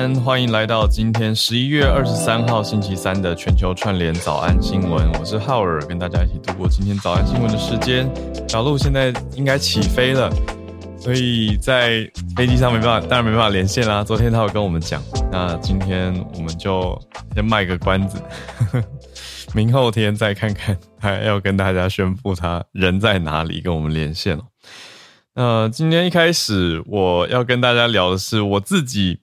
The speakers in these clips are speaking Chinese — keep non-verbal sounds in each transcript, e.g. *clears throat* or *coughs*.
欢迎来到今天十一月二十三号星期三的全球串联早安新闻。我是浩尔，跟大家一起度过今天早安新闻的时间。小鹿现在应该起飞了，所以在飞机上没办法，当然没办法连线啦。昨天他有跟我们讲，那今天我们就先卖个关子，*laughs* 明后天再看看他要跟大家宣布他人在哪里，跟我们连线了。那今天一开始我要跟大家聊的是我自己。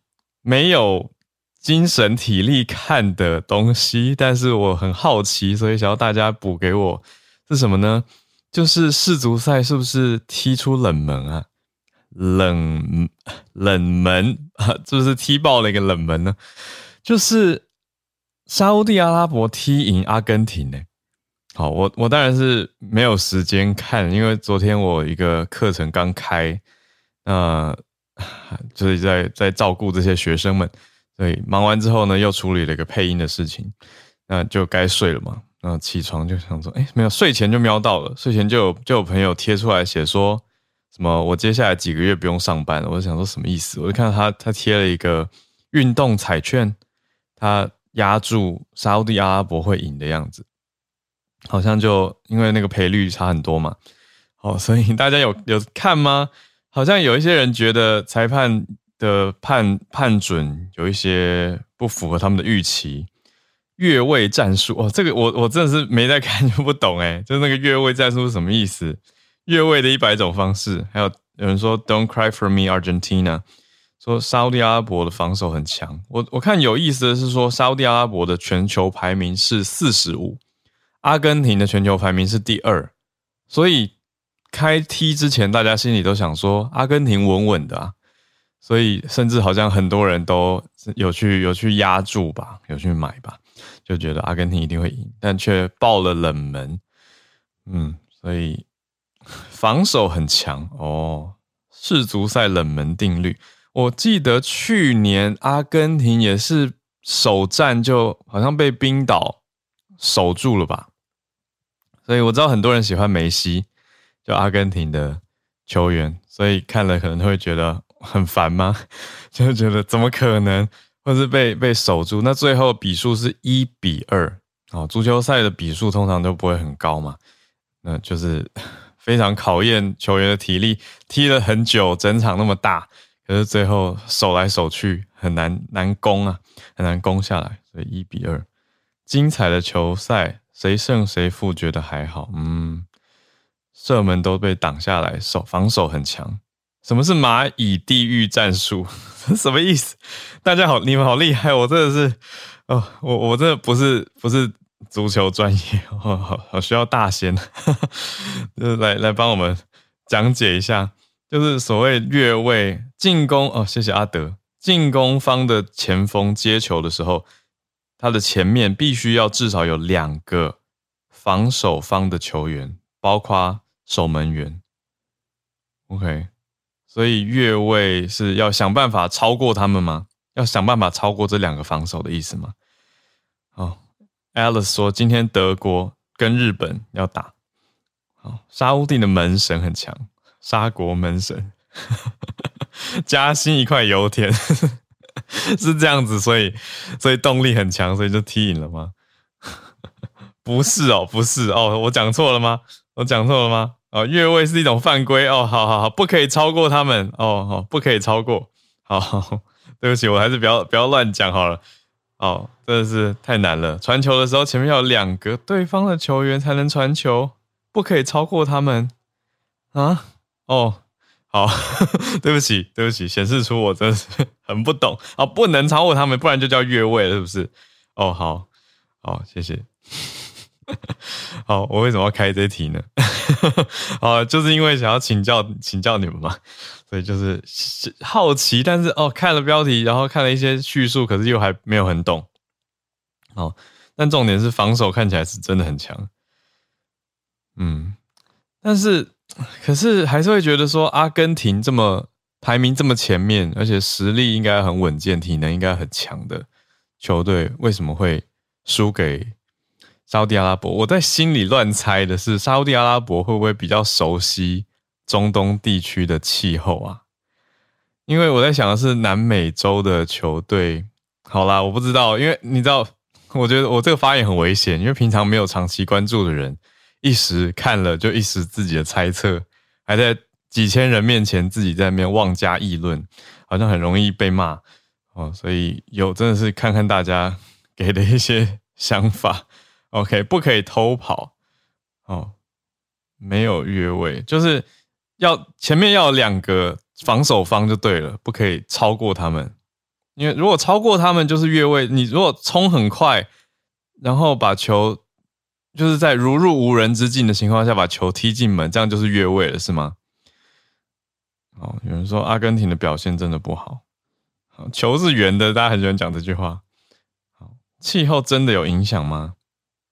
没有精神体力看的东西，但是我很好奇，所以想要大家补给我是什么呢？就是世足赛是不是踢出冷门啊？冷冷门啊，是不是踢爆了一个冷门呢？就是沙地阿拉伯踢赢阿根廷呢？好，我我当然是没有时间看，因为昨天我一个课程刚开，那。*laughs* 就是在在照顾这些学生们，所以忙完之后呢，又处理了一个配音的事情，那就该睡了嘛。然后起床就想说，哎，没有睡前就瞄到了，睡前就有就有朋友贴出来写说什么我接下来几个月不用上班了。我就想说什么意思？我就看到他他贴了一个运动彩券，他压住沙地阿拉伯会赢的样子，好像就因为那个赔率差很多嘛。好，所以大家有有看吗？好像有一些人觉得裁判的判判准有一些不符合他们的预期，越位战术哦，这个我我真的是没在看就不懂哎，*laughs* 就那个越位战术是什么意思？越位的一百种方式，还有有人说 Don't cry for me Argentina，说沙特阿拉伯的防守很强。我我看有意思的是说沙特阿拉伯的全球排名是四十五，阿根廷的全球排名是第二，所以。开踢之前，大家心里都想说阿根廷稳稳的啊，所以甚至好像很多人都有去有去压住吧，有去买吧，就觉得阿根廷一定会赢，但却爆了冷门。嗯，所以防守很强哦。世足赛冷门定律，我记得去年阿根廷也是首战就好像被冰岛守住了吧，所以我知道很多人喜欢梅西。就阿根廷的球员，所以看了可能会觉得很烦吗？*laughs* 就觉得怎么可能，或是被被守住？那最后比数是一比二哦。足球赛的比数通常都不会很高嘛，那就是 *laughs* 非常考验球员的体力，踢了很久，整场那么大，可是最后守来守去很难难攻啊，很难攻下来，所以一比二。精彩的球赛，谁胜谁负，觉得还好，嗯。射门都被挡下来，守防守很强。什么是蚂蚁地狱战术？*laughs* 什么意思？大家好，你们好厉害！我真的是，哦，我我真的不是不是足球专业，好好需要大仙，*laughs* 就是来来帮我们讲解一下，就是所谓越位进攻哦。谢谢阿德，进攻方的前锋接球的时候，他的前面必须要至少有两个防守方的球员，包括。守门员，OK，所以越位是要想办法超过他们吗？要想办法超过这两个防守的意思吗？好，Alice 说今天德国跟日本要打，好，沙乌地的门神很强，沙国门神，*laughs* 加薪一块油田，*laughs* 是这样子，所以所以动力很强，所以就踢赢了吗？*laughs* 不是哦，不是哦，我讲错了吗？我讲错了吗？哦，越位是一种犯规哦，好好好，不可以超过他们哦，好，不可以超过。好，*laughs* 对不起，我还是不要不要乱讲好了。哦，真的是太难了。传球的时候，前面要有两个对方的球员才能传球，不可以超过他们啊。哦，好，*laughs* 对不起，对不起，显示出我真的是 *laughs* 很不懂啊，不能超过他们，不然就叫越位了，是不是？哦，好，好，谢谢。*laughs* 好，我为什么要开这题呢？*laughs* 啊，就是因为想要请教请教你们嘛，所以就是好奇，但是哦，看了标题，然后看了一些叙述，可是又还没有很懂。哦，但重点是防守看起来是真的很强。嗯，但是可是还是会觉得说，阿根廷这么排名这么前面，而且实力应该很稳健，体能应该很强的球队，为什么会输给？沙地阿拉伯，我在心里乱猜的是，沙地阿拉伯会不会比较熟悉中东地区的气候啊？因为我在想的是南美洲的球队。好啦，我不知道，因为你知道，我觉得我这个发言很危险，因为平常没有长期关注的人，一时看了就一时自己的猜测，还在几千人面前自己在那边妄加议论，好像很容易被骂哦。所以有真的是看看大家给的一些想法。OK，不可以偷跑哦，没有越位，就是要前面要两个防守方就对了，不可以超过他们，因为如果超过他们就是越位。你如果冲很快，然后把球就是在如入无人之境的情况下把球踢进门，这样就是越位了，是吗？哦，有人说阿根廷的表现真的不好，好球是圆的，大家很喜欢讲这句话。好，气候真的有影响吗？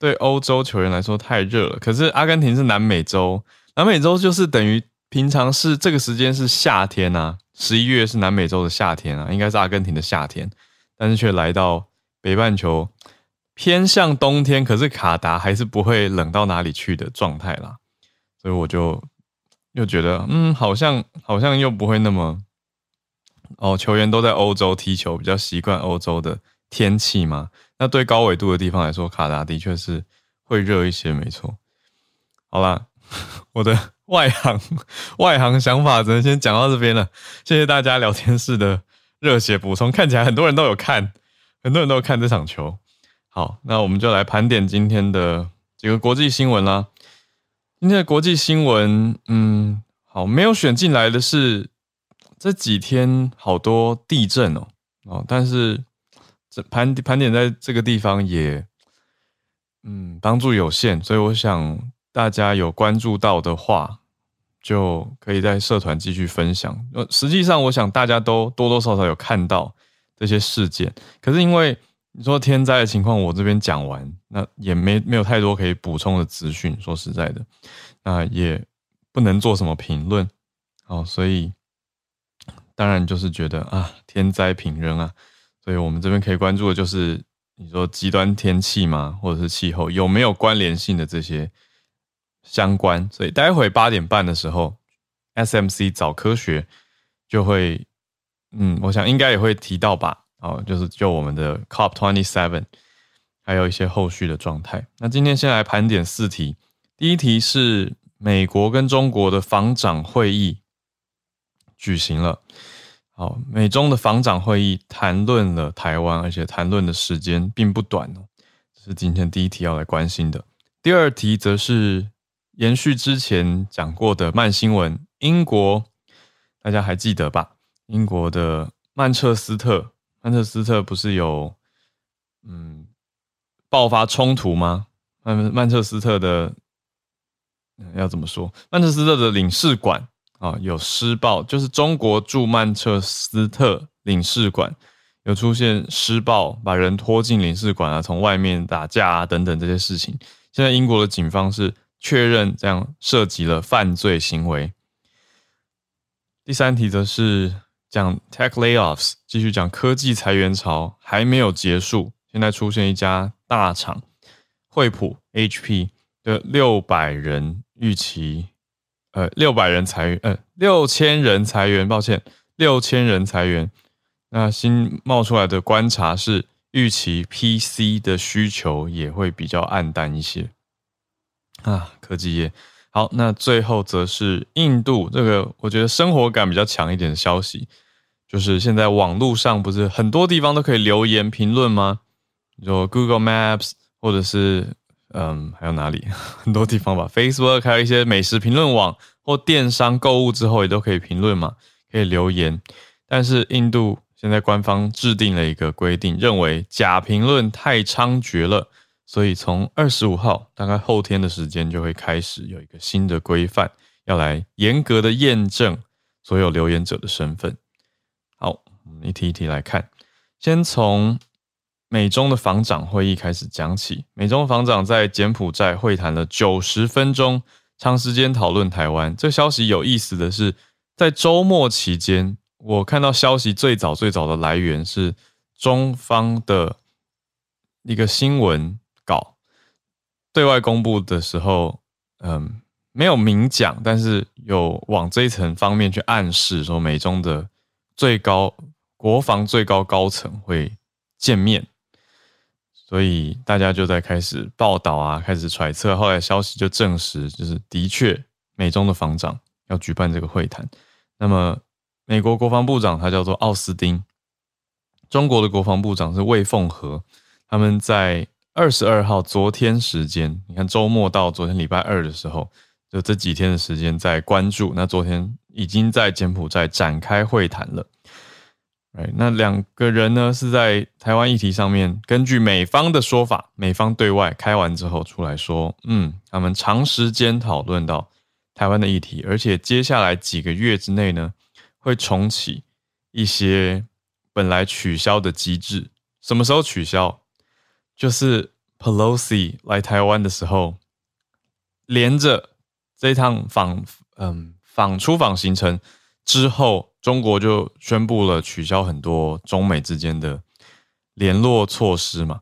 对欧洲球员来说太热了，可是阿根廷是南美洲，南美洲就是等于平常是这个时间是夏天啊，十一月是南美洲的夏天啊，应该是阿根廷的夏天，但是却来到北半球偏向冬天，可是卡达还是不会冷到哪里去的状态啦，所以我就又觉得，嗯，好像好像又不会那么，哦，球员都在欧洲踢球，比较习惯欧洲的天气嘛。那对高纬度的地方来说，卡达的确是会热一些，没错。好啦，我的 *laughs* 外行外行想法只能先讲到这边了。谢谢大家聊天室的热血补充，看起来很多人都有看，很多人都有看这场球。好，那我们就来盘点今天的几个国际新闻啦。今天的国际新闻，嗯，好，没有选进来的是这几天好多地震哦，哦，但是。盘盘点在这个地方也，嗯，帮助有限，所以我想大家有关注到的话，就可以在社团继续分享。呃，实际上我想大家都多多少少有看到这些事件，可是因为你说天灾的情况，我这边讲完，那也没没有太多可以补充的资讯。说实在的，那也不能做什么评论，哦，所以当然就是觉得啊，天灾平人啊。所以我们这边可以关注的就是，你说极端天气吗，或者是气候有没有关联性的这些相关？所以待会八点半的时候，SMC 早科学就会，嗯，我想应该也会提到吧。哦，就是就我们的 COP Twenty Seven，还有一些后续的状态。那今天先来盘点四题，第一题是美国跟中国的防长会议举行了。好，美中的防长会议谈论了台湾，而且谈论的时间并不短哦。这是今天第一题要来关心的。第二题则是延续之前讲过的慢新闻，英国大家还记得吧？英国的曼彻斯特，曼彻斯特不是有嗯爆发冲突吗？曼曼彻斯特的要怎么说？曼彻斯特的领事馆。啊，有施暴，就是中国驻曼彻斯特领事馆有出现施暴，把人拖进领事馆啊，从外面打架啊等等这些事情。现在英国的警方是确认这样涉及了犯罪行为。第三题则是讲 tech layoffs，继续讲科技裁员潮还没有结束，现在出现一家大厂惠普 HP 的六百人预期。呃，六百人裁员，呃，六千人裁员，抱歉，六千人裁员。那新冒出来的观察是，预期 PC 的需求也会比较暗淡一些啊。科技业好，那最后则是印度这个，我觉得生活感比较强一点的消息，就是现在网络上不是很多地方都可以留言评论吗？你说 Google Maps 或者是嗯，还有哪里 *laughs* 很多地方吧，Facebook 还有一些美食评论网或电商购物之后也都可以评论嘛，可以留言。但是印度现在官方制定了一个规定，认为假评论太猖獗了，所以从二十五号大概后天的时间就会开始有一个新的规范，要来严格的验证所有留言者的身份。好，我们一题一题来看，先从。美中的防长会议开始讲起，美中防长在柬埔寨会谈了九十分钟，长时间讨论台湾。这消息有意思的是，在周末期间，我看到消息最早最早的来源是中方的一个新闻稿对外公布的时候，嗯，没有明讲，但是有往这一层方面去暗示说，美中的最高国防最高高层会见面。所以大家就在开始报道啊，开始揣测。后来消息就证实，就是的确美中的防长要举办这个会谈。那么美国国防部长他叫做奥斯汀，中国的国防部长是魏凤和。他们在二十二号昨天时间，你看周末到昨天礼拜二的时候，就这几天的时间在关注。那昨天已经在柬埔寨展开会谈了。哎，那两个人呢是在台湾议题上面，根据美方的说法，美方对外开完之后出来说，嗯，他们长时间讨论到台湾的议题，而且接下来几个月之内呢，会重启一些本来取消的机制。什么时候取消？就是 Pelosi 来台湾的时候，连着这趟访，嗯，访出访行程之后。中国就宣布了取消很多中美之间的联络措施嘛，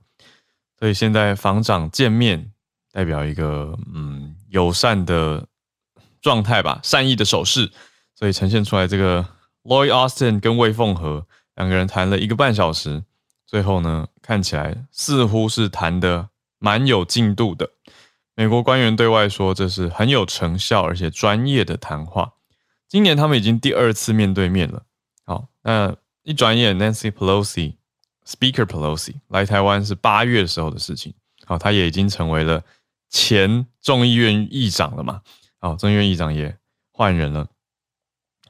所以现在防长见面代表一个嗯友善的状态吧，善意的手势，所以呈现出来这个 Lloyd Austin 跟魏凤和两个人谈了一个半小时，最后呢看起来似乎是谈的蛮有进度的。美国官员对外说这是很有成效而且专业的谈话。今年他们已经第二次面对面了。好，那一转眼，Nancy Pelosi、Speaker Pelosi 来台湾是八月的时候的事情。好，他也已经成为了前众议院议长了嘛。好，众议院议长也换人了。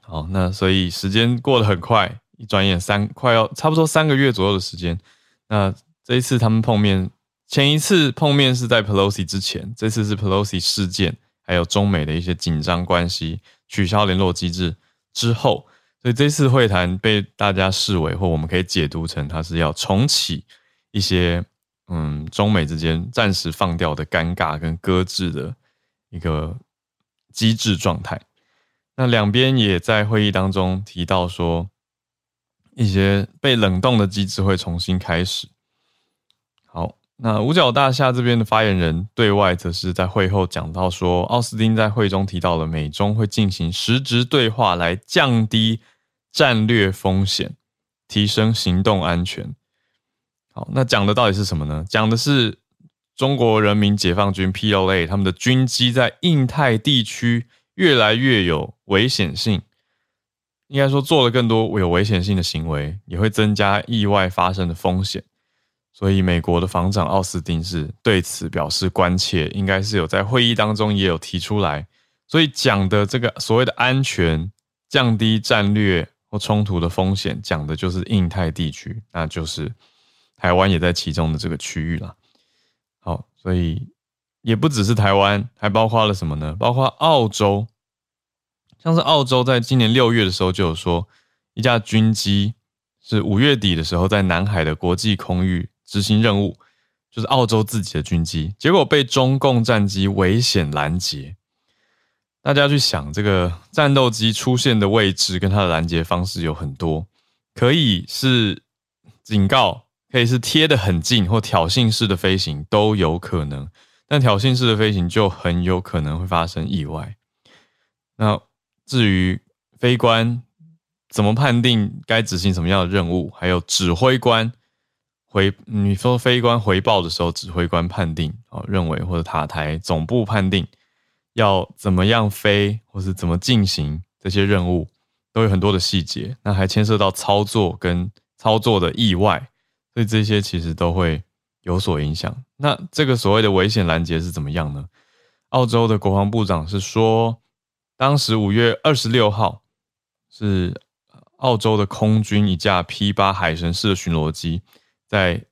好，那所以时间过得很快，一转眼三快要差不多三个月左右的时间。那这一次他们碰面，前一次碰面是在 Pelosi 之前，这次是 Pelosi 事件，还有中美的一些紧张关系。取消联络机制之后，所以这次会谈被大家视为，或我们可以解读成，它是要重启一些嗯中美之间暂时放掉的尴尬跟搁置的一个机制状态。那两边也在会议当中提到说，一些被冷冻的机制会重新开始。那五角大厦这边的发言人对外则是在会后讲到说，奥斯汀在会中提到了美中会进行实质对话，来降低战略风险，提升行动安全。好，那讲的到底是什么呢？讲的是中国人民解放军 （PLA） 他们的军机在印太地区越来越有危险性，应该说做了更多有危险性的行为，也会增加意外发生的风险。所以，美国的防长奥斯汀是对此表示关切，应该是有在会议当中也有提出来。所以讲的这个所谓的安全、降低战略或冲突的风险，讲的就是印太地区，那就是台湾也在其中的这个区域了。好，所以也不只是台湾，还包括了什么呢？包括澳洲，像是澳洲在今年六月的时候就有说，一架军机是五月底的时候在南海的国际空域。执行任务就是澳洲自己的军机，结果被中共战机危险拦截。大家去想，这个战斗机出现的位置跟它的拦截方式有很多，可以是警告，可以是贴得很近，或挑衅式的飞行都有可能。但挑衅式的飞行就很有可能会发生意外。那至于飞官怎么判定该执行什么样的任务，还有指挥官回你说飞官回报的时候，指挥官判定啊认为或者塔台总部判定要怎么样飞，或是怎么进行这些任务，都有很多的细节。那还牵涉到操作跟操作的意外，所以这些其实都会有所影响。那这个所谓的危险拦截是怎么样呢？澳洲的国防部长是说，当时五月二十六号是。澳洲的空军一架 P 八海神式的巡逻机在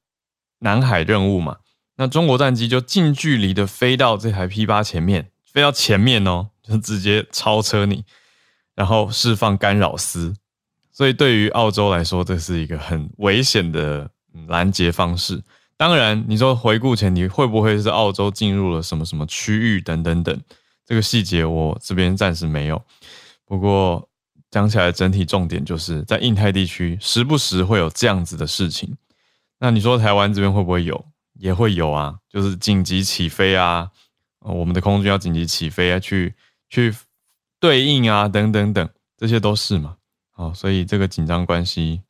南海任务嘛，那中国战机就近距离的飞到这台 P 八前面，飞到前面哦，就直接超车你，然后释放干扰丝，所以对于澳洲来说，这是一个很危险的拦截方式。当然，你说回顾前，你会不会是澳洲进入了什么什么区域等等等，这个细节我这边暂时没有，不过。讲起来，整体重点就是在印太地区，时不时会有这样子的事情。那你说台湾这边会不会有？也会有啊，就是紧急起飞啊，我们的空军要紧急起飞啊，去去对应啊，等等等，这些都是嘛。好，所以这个紧张关系，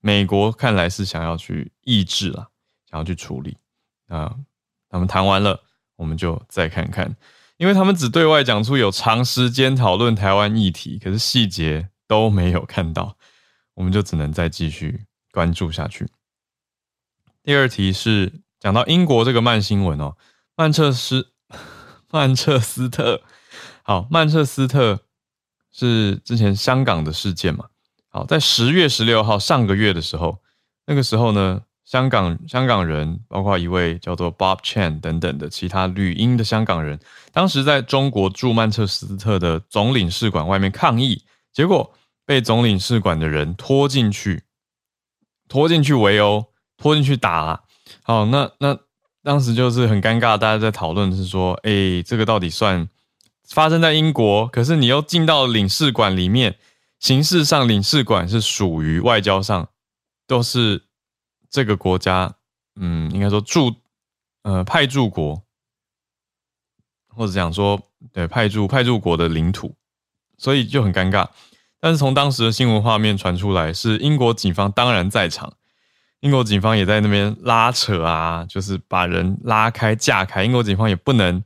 美国看来是想要去抑制了，想要去处理。啊，他们谈完了，我们就再看看。因为他们只对外讲出有长时间讨论台湾议题，可是细节都没有看到，我们就只能再继续关注下去。第二题是讲到英国这个慢新闻哦，曼彻斯 *laughs* 曼彻斯特，好，曼彻斯特是之前香港的事件嘛？好，在十月十六号上个月的时候，那个时候呢？香港香港人，包括一位叫做 Bob Chan 等等的其他绿英的香港人，当时在中国驻曼彻斯特的总领事馆外面抗议，结果被总领事馆的人拖进去，拖进去围殴，拖进去打。好，那那当时就是很尴尬，大家在讨论是说，哎，这个到底算发生在英国，可是你又进到领事馆里面，形式上领事馆是属于外交上都是。这个国家，嗯，应该说驻，呃，派驻国，或者讲说，对，派驻派驻国的领土，所以就很尴尬。但是从当时的新闻画面传出来，是英国警方当然在场，英国警方也在那边拉扯啊，就是把人拉开架开。英国警方也不能，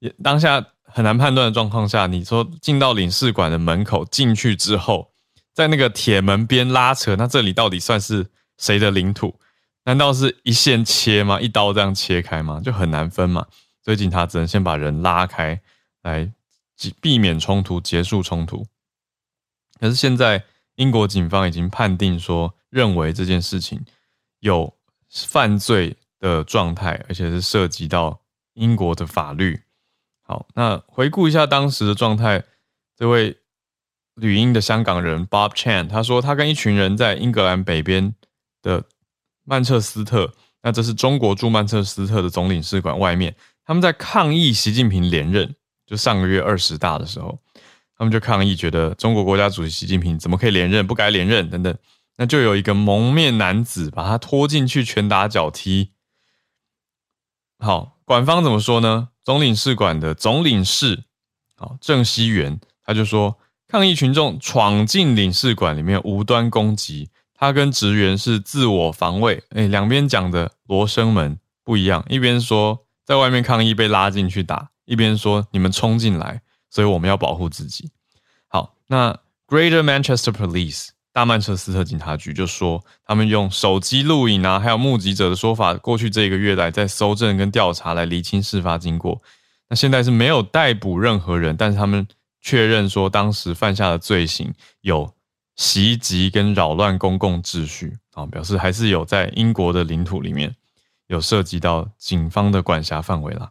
也当下很难判断的状况下，你说进到领事馆的门口进去之后，在那个铁门边拉扯，那这里到底算是？谁的领土？难道是一线切吗？一刀这样切开吗？就很难分嘛。所以警察只能先把人拉开，来避免冲突，结束冲突。可是现在英国警方已经判定说，认为这件事情有犯罪的状态，而且是涉及到英国的法律。好，那回顾一下当时的状态，这位旅英的香港人 Bob Chan 他说，他跟一群人在英格兰北边。的曼彻斯特，那这是中国驻曼彻斯特的总领事馆外面，他们在抗议习近平连任。就上个月二十大的时候，他们就抗议，觉得中国国家主席习近平怎么可以连任，不该连任等等。那就有一个蒙面男子把他拖进去拳打脚踢。好，管方怎么说呢？总领事馆的总领事，好郑熙元，他就说，抗议群众闯进领事馆里面无端攻击。他跟职员是自我防卫，哎，两边讲的罗生门不一样。一边说在外面抗议被拉进去打，一边说你们冲进来，所以我们要保护自己。好，那 Greater Manchester Police 大曼彻斯特警察局就说，他们用手机录影啊，还有目击者的说法，过去这一个月来在搜证跟调查来厘清事发经过。那现在是没有逮捕任何人，但是他们确认说当时犯下的罪行有。袭击跟扰乱公共秩序啊，表示还是有在英国的领土里面有涉及到警方的管辖范围啦。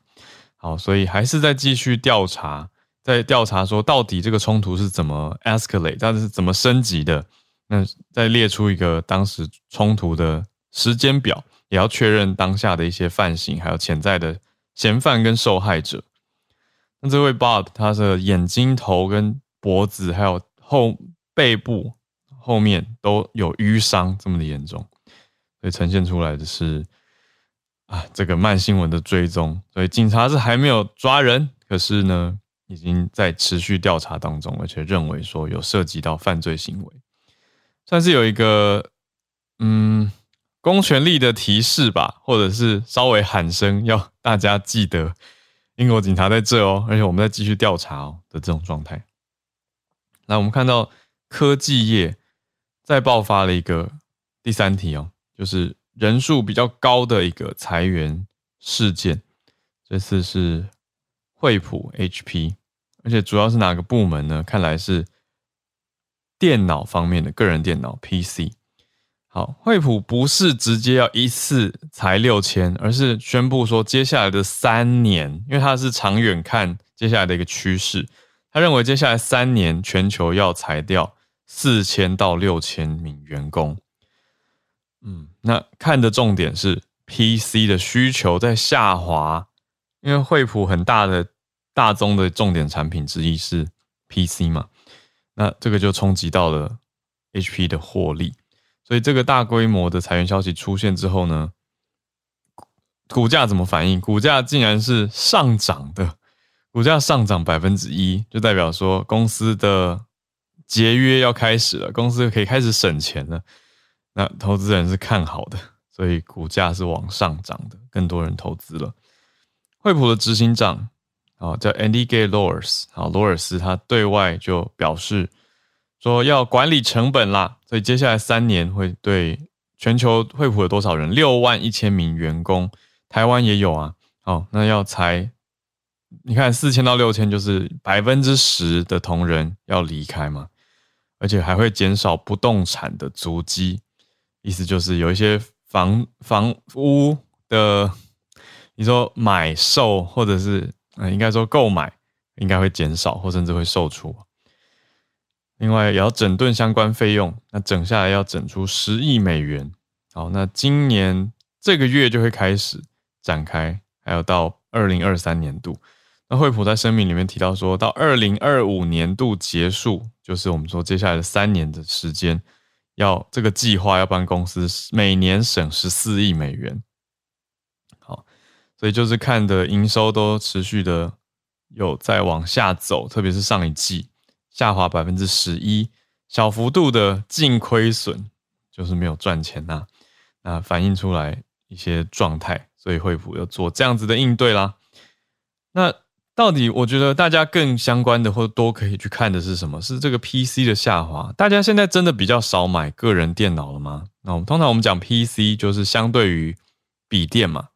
好，所以还是在继续调查，在调查说到底这个冲突是怎么 escalate，它是怎么升级的。那再列出一个当时冲突的时间表，也要确认当下的一些犯行，还有潜在的嫌犯跟受害者。那这位 Bob，他的眼睛、头跟脖子还有后背部。后面都有淤伤，这么的严重，所以呈现出来的是啊，这个慢新闻的追踪，所以警察是还没有抓人，可是呢，已经在持续调查当中，而且认为说有涉及到犯罪行为。算是有一个嗯公权力的提示吧，或者是稍微喊声要大家记得英国警察在这哦，而且我们在继续调查哦的这种状态。那我们看到科技业再爆发了一个第三题哦，就是人数比较高的一个裁员事件，这次是惠普 HP，而且主要是哪个部门呢？看来是。电脑方面的个人电脑 PC，好，惠普不是直接要一次裁六千，而是宣布说接下来的三年，因为它是长远看接下来的一个趋势，他认为接下来三年全球要裁掉四千到六千名员工。嗯，那看的重点是 PC 的需求在下滑，因为惠普很大的大宗的重点产品之一是 PC 嘛。那这个就冲击到了 HP 的获利，所以这个大规模的裁员消息出现之后呢，股价怎么反应？股价竟然是上涨的，股价上涨百分之一，就代表说公司的节约要开始了，公司可以开始省钱了。那投资人是看好的，所以股价是往上涨的，更多人投资了。惠普的执行长。哦，叫 Andy Gay Lawers，好，罗尔斯他对外就表示说要管理成本啦，所以接下来三年会对全球惠普有多少人？六万一千名员工，台湾也有啊。好，那要裁，你看四千到六千，就是百分之十的同仁要离开嘛，而且还会减少不动产的足迹，意思就是有一些房房屋的，你说买售或者是。嗯，应该说购买应该会减少，或甚至会售出。另外，也要整顿相关费用，那整下来要整出十亿美元。好，那今年这个月就会开始展开，还有到二零二三年度。那惠普在声明里面提到，说到二零二五年度结束，就是我们说接下来的三年的时间，要这个计划要帮公司每年省十四亿美元。所以就是看的营收都持续的有在往下走，特别是上一季下滑百分之十一，小幅度的净亏损，就是没有赚钱呐，那反映出来一些状态，所以惠普要做这样子的应对啦。那到底我觉得大家更相关的或多可以去看的是什么？是这个 PC 的下滑？大家现在真的比较少买个人电脑了吗？那我们通常我们讲 PC 就是相对于笔电嘛。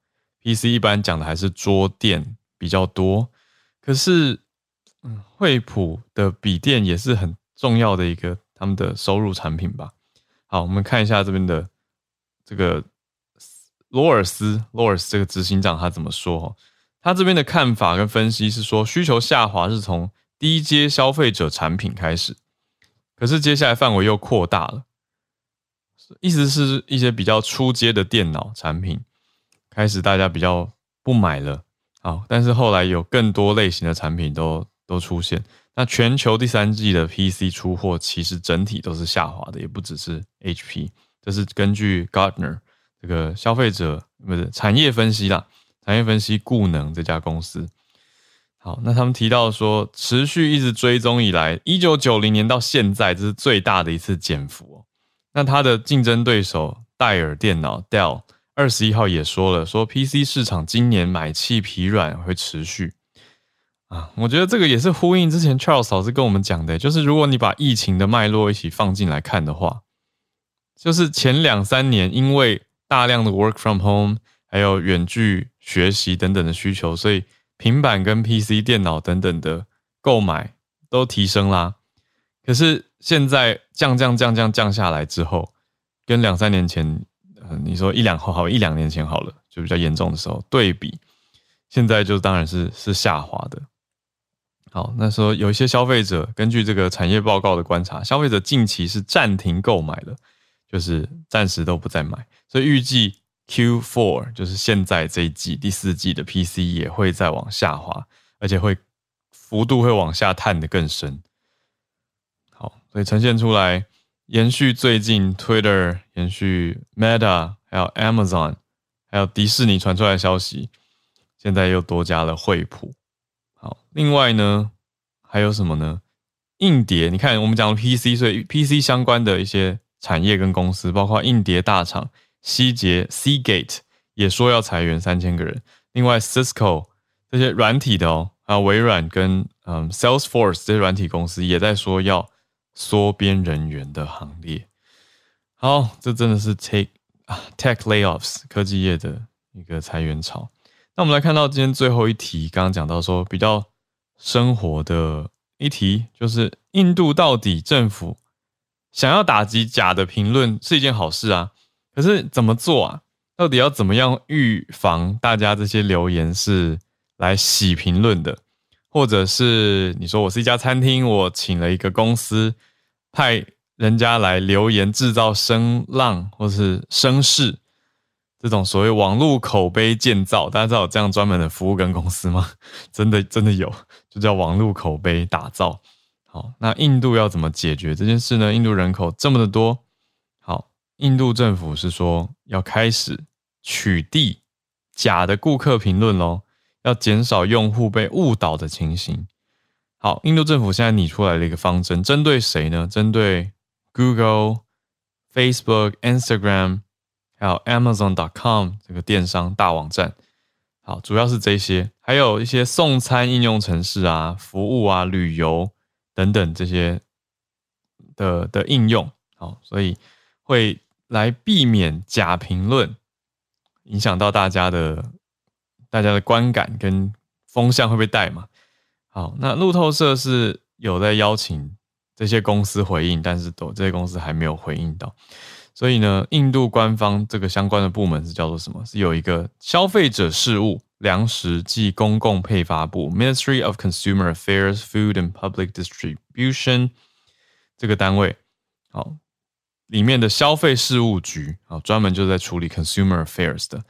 PC 一般讲的还是桌垫比较多，可是，嗯，惠普的笔电也是很重要的一个他们的收入产品吧。好，我们看一下这边的这个罗尔斯，罗尔斯这个执行长他怎么说？他这边的看法跟分析是说，需求下滑是从低阶消费者产品开始，可是接下来范围又扩大了，意思是一些比较初阶的电脑产品。开始大家比较不买了，好，但是后来有更多类型的产品都都出现。那全球第三季的 PC 出货其实整体都是下滑的，也不只是 HP，这是根据 Gartner 这个消费者不是产业分析啦，产业分析固能这家公司。好，那他们提到说，持续一直追踪以来，一九九零年到现在，这是最大的一次减幅哦。那它的竞争对手戴尔电脑 Dell。二十一号也说了，说 PC 市场今年买气疲软会持续啊，我觉得这个也是呼应之前 Charles 老师跟我们讲的，就是如果你把疫情的脉络一起放进来看的话，就是前两三年因为大量的 work from home，还有远距学习等等的需求，所以平板跟 PC 电脑等等的购买都提升啦。可是现在降降降降降下来之后，跟两三年前。你说一两好一两年前好了，就比较严重的时候对比，现在就当然是是下滑的。好，那说有一些消费者根据这个产业报告的观察，消费者近期是暂停购买了，就是暂时都不再买，所以预计 Q4 就是现在这一季第四季的 PC 也会再往下滑，而且会幅度会往下探的更深。好，所以呈现出来。延续最近 Twitter、延续 Meta，还有 Amazon，还有迪士尼传出来的消息，现在又多加了惠普。好，另外呢，还有什么呢？硬碟，你看我们讲 PC，所以 PC 相关的一些产业跟公司，包括硬碟大厂希捷 Seagate 也说要裁员三千个人。另外，Cisco 这些软体的哦，还有微软跟嗯 Salesforce 这些软体公司也在说要缩编人员的行列。好，这真的是 take 啊 tech layoffs 科技业的一个裁员潮。那我们来看到今天最后一题，刚刚讲到说比较生活的一题，就是印度到底政府想要打击假的评论是一件好事啊，可是怎么做啊？到底要怎么样预防大家这些留言是来洗评论的，或者是你说我是一家餐厅，我请了一个公司派人家来留言制造声浪或是声势？这种所谓网络口碑建造，大家知道有这样专门的服务跟公司吗？*laughs* 真的真的有，就叫网络口碑打造。好，那印度要怎么解决这件事呢？印度人口这么的多，好，印度政府是说要开始取缔假的顾客评论喽，要减少用户被误导的情形。好，印度政府现在拟出来了一个方针，针对谁呢？针对 Google、Facebook、Instagram。还有 Amazon.com 这个电商大网站，好，主要是这些，还有一些送餐应用程式啊、服务啊、旅游等等这些的的应用，好，所以会来避免假评论影响到大家的大家的观感跟风向会被带嘛？好，那路透社是有在邀请这些公司回应，但是都这些公司还没有回应到。所以呢，印度官方这个相关的部门是叫做什么？是有一个消费者事务、粮食及公共配发部 （Ministry of Consumer Affairs, Food and Public Distribution） 这个单位，好，里面的消费事务局，好，专门就在处理 consumer affairs 的。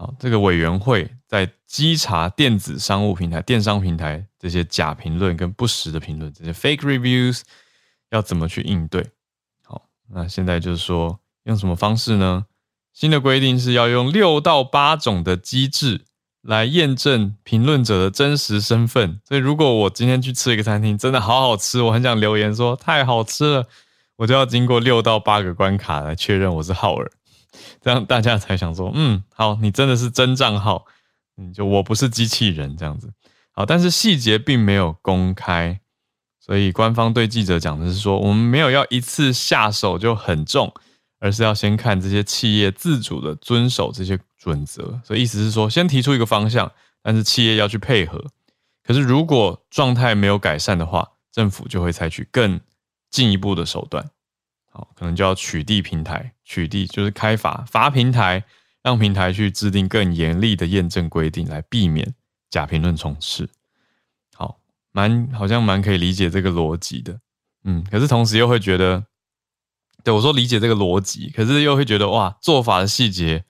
好，这个委员会在稽查电子商务平台、电商平台这些假评论跟不实的评论，这些 fake reviews 要怎么去应对？好那现在就是说，用什么方式呢？新的规定是要用六到八种的机制来验证评论者的真实身份。所以，如果我今天去吃一个餐厅，真的好好吃，我很想留言说太好吃了，我就要经过六到八个关卡来确认我是浩尔，这样大家才想说，嗯，好，你真的是真账号，嗯，就我不是机器人这样子。好，但是细节并没有公开。所以官方对记者讲的是说，我们没有要一次下手就很重，而是要先看这些企业自主的遵守这些准则。所以意思是说，先提出一个方向，但是企业要去配合。可是如果状态没有改善的话，政府就会采取更进一步的手段。好，可能就要取缔平台，取缔就是开罚罚平台，让平台去制定更严厉的验证规定，来避免假评论充斥。好蛮好像蛮可以理解这个逻辑的，嗯，可是同时又会觉得，对我说理解这个逻辑，可是又会觉得哇，做法的细节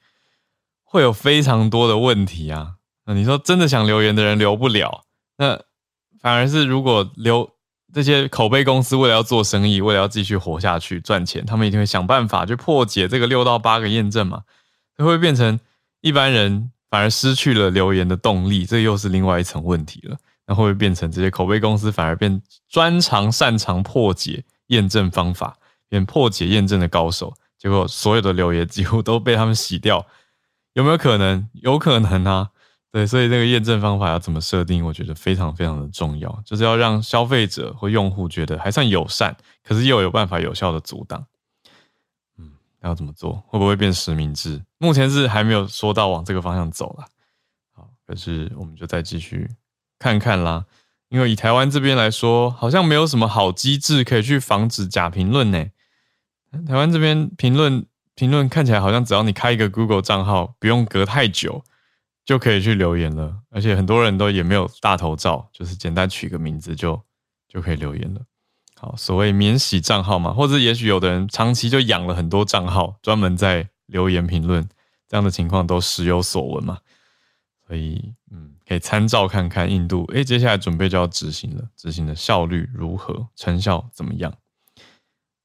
会有非常多的问题啊。那你说真的想留言的人留不了，那反而是如果留这些口碑公司为了要做生意，为了要继续活下去赚钱，他们一定会想办法去破解这个六到八个验证嘛，会不会变成一般人反而失去了留言的动力？这又是另外一层问题了。那会不会变成这些口碑公司反而变专长擅长破解验证方法，变破解验证的高手？结果所有的留言几乎都被他们洗掉，有没有可能？有可能啊。对，所以这个验证方法要怎么设定？我觉得非常非常的重要，就是要让消费者或用户觉得还算友善，可是又有办法有效的阻挡。嗯，要怎么做？会不会变实名制？目前是还没有说到往这个方向走了。好，可是我们就再继续。看看啦，因为以台湾这边来说，好像没有什么好机制可以去防止假评论呢。台湾这边评论评论看起来好像只要你开一个 Google 账号，不用隔太久就可以去留言了，而且很多人都也没有大头照，就是简单取个名字就就可以留言了。好，所谓免洗账号嘛，或者也许有的人长期就养了很多账号，专门在留言评论，这样的情况都时有所闻嘛。所以，嗯。可以参照看看印度，哎，接下来准备就要执行了，执行的效率如何，成效怎么样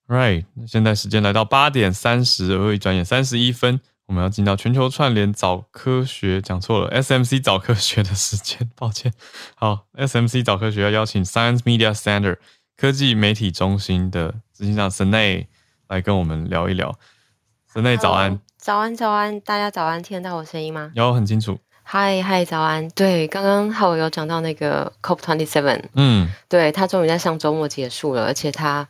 ？Right，现在时间来到八点三十，而一转眼三十一分，我们要进到全球串联早科学，讲错了，SMC 早科学的时间，抱歉。好，SMC 早科学要邀请 Science Media Center 科技媒体中心的执行长 s n a y 来跟我们聊一聊。神内早安，早安早安，大家早安，听得到我声音吗？有很清楚。嗨嗨，早安。对，刚刚浩有讲到那个 COP twenty seven，嗯，对他终于在上周末结束了，而且他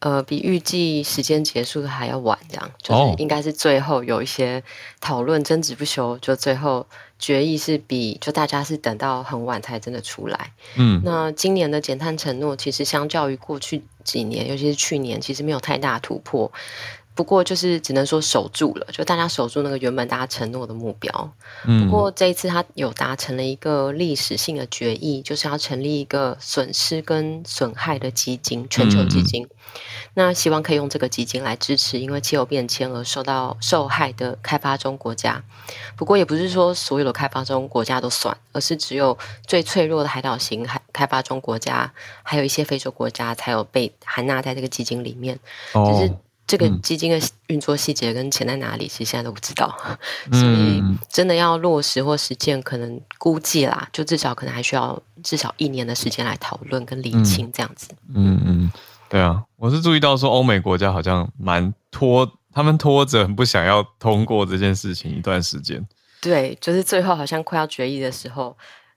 呃比预计时间结束的还要晚，这样就是应该是最后有一些讨论争执不休，就最后决议是比就大家是等到很晚才真的出来。嗯，那今年的减碳承诺其实相较于过去几年，尤其是去年，其实没有太大突破。不过就是只能说守住了，就大家守住那个原本大家承诺的目标。嗯，不过这一次他有达成了一个历史性的决议，就是要成立一个损失跟损害的基金，全球基金。那希望可以用这个基金来支持因为气候变迁而受到受害的开发中国家。不过也不是说所有的开发中国家都算，而是只有最脆弱的海岛型海开发中国家，还有一些非洲国家才有被含纳在这个基金里面。哦，是。这个基金的运作细节跟钱在哪里，其实现在都不知道，*laughs* 所以真的要落实或实践，可能估计啦，就至少可能还需要至少一年的时间来讨论跟理清这样子。嗯嗯，对啊，我是注意到说欧美国家好像蛮拖，他们拖着很不想要通过这件事情一段时间。对，就是最后好像快要决议的时候，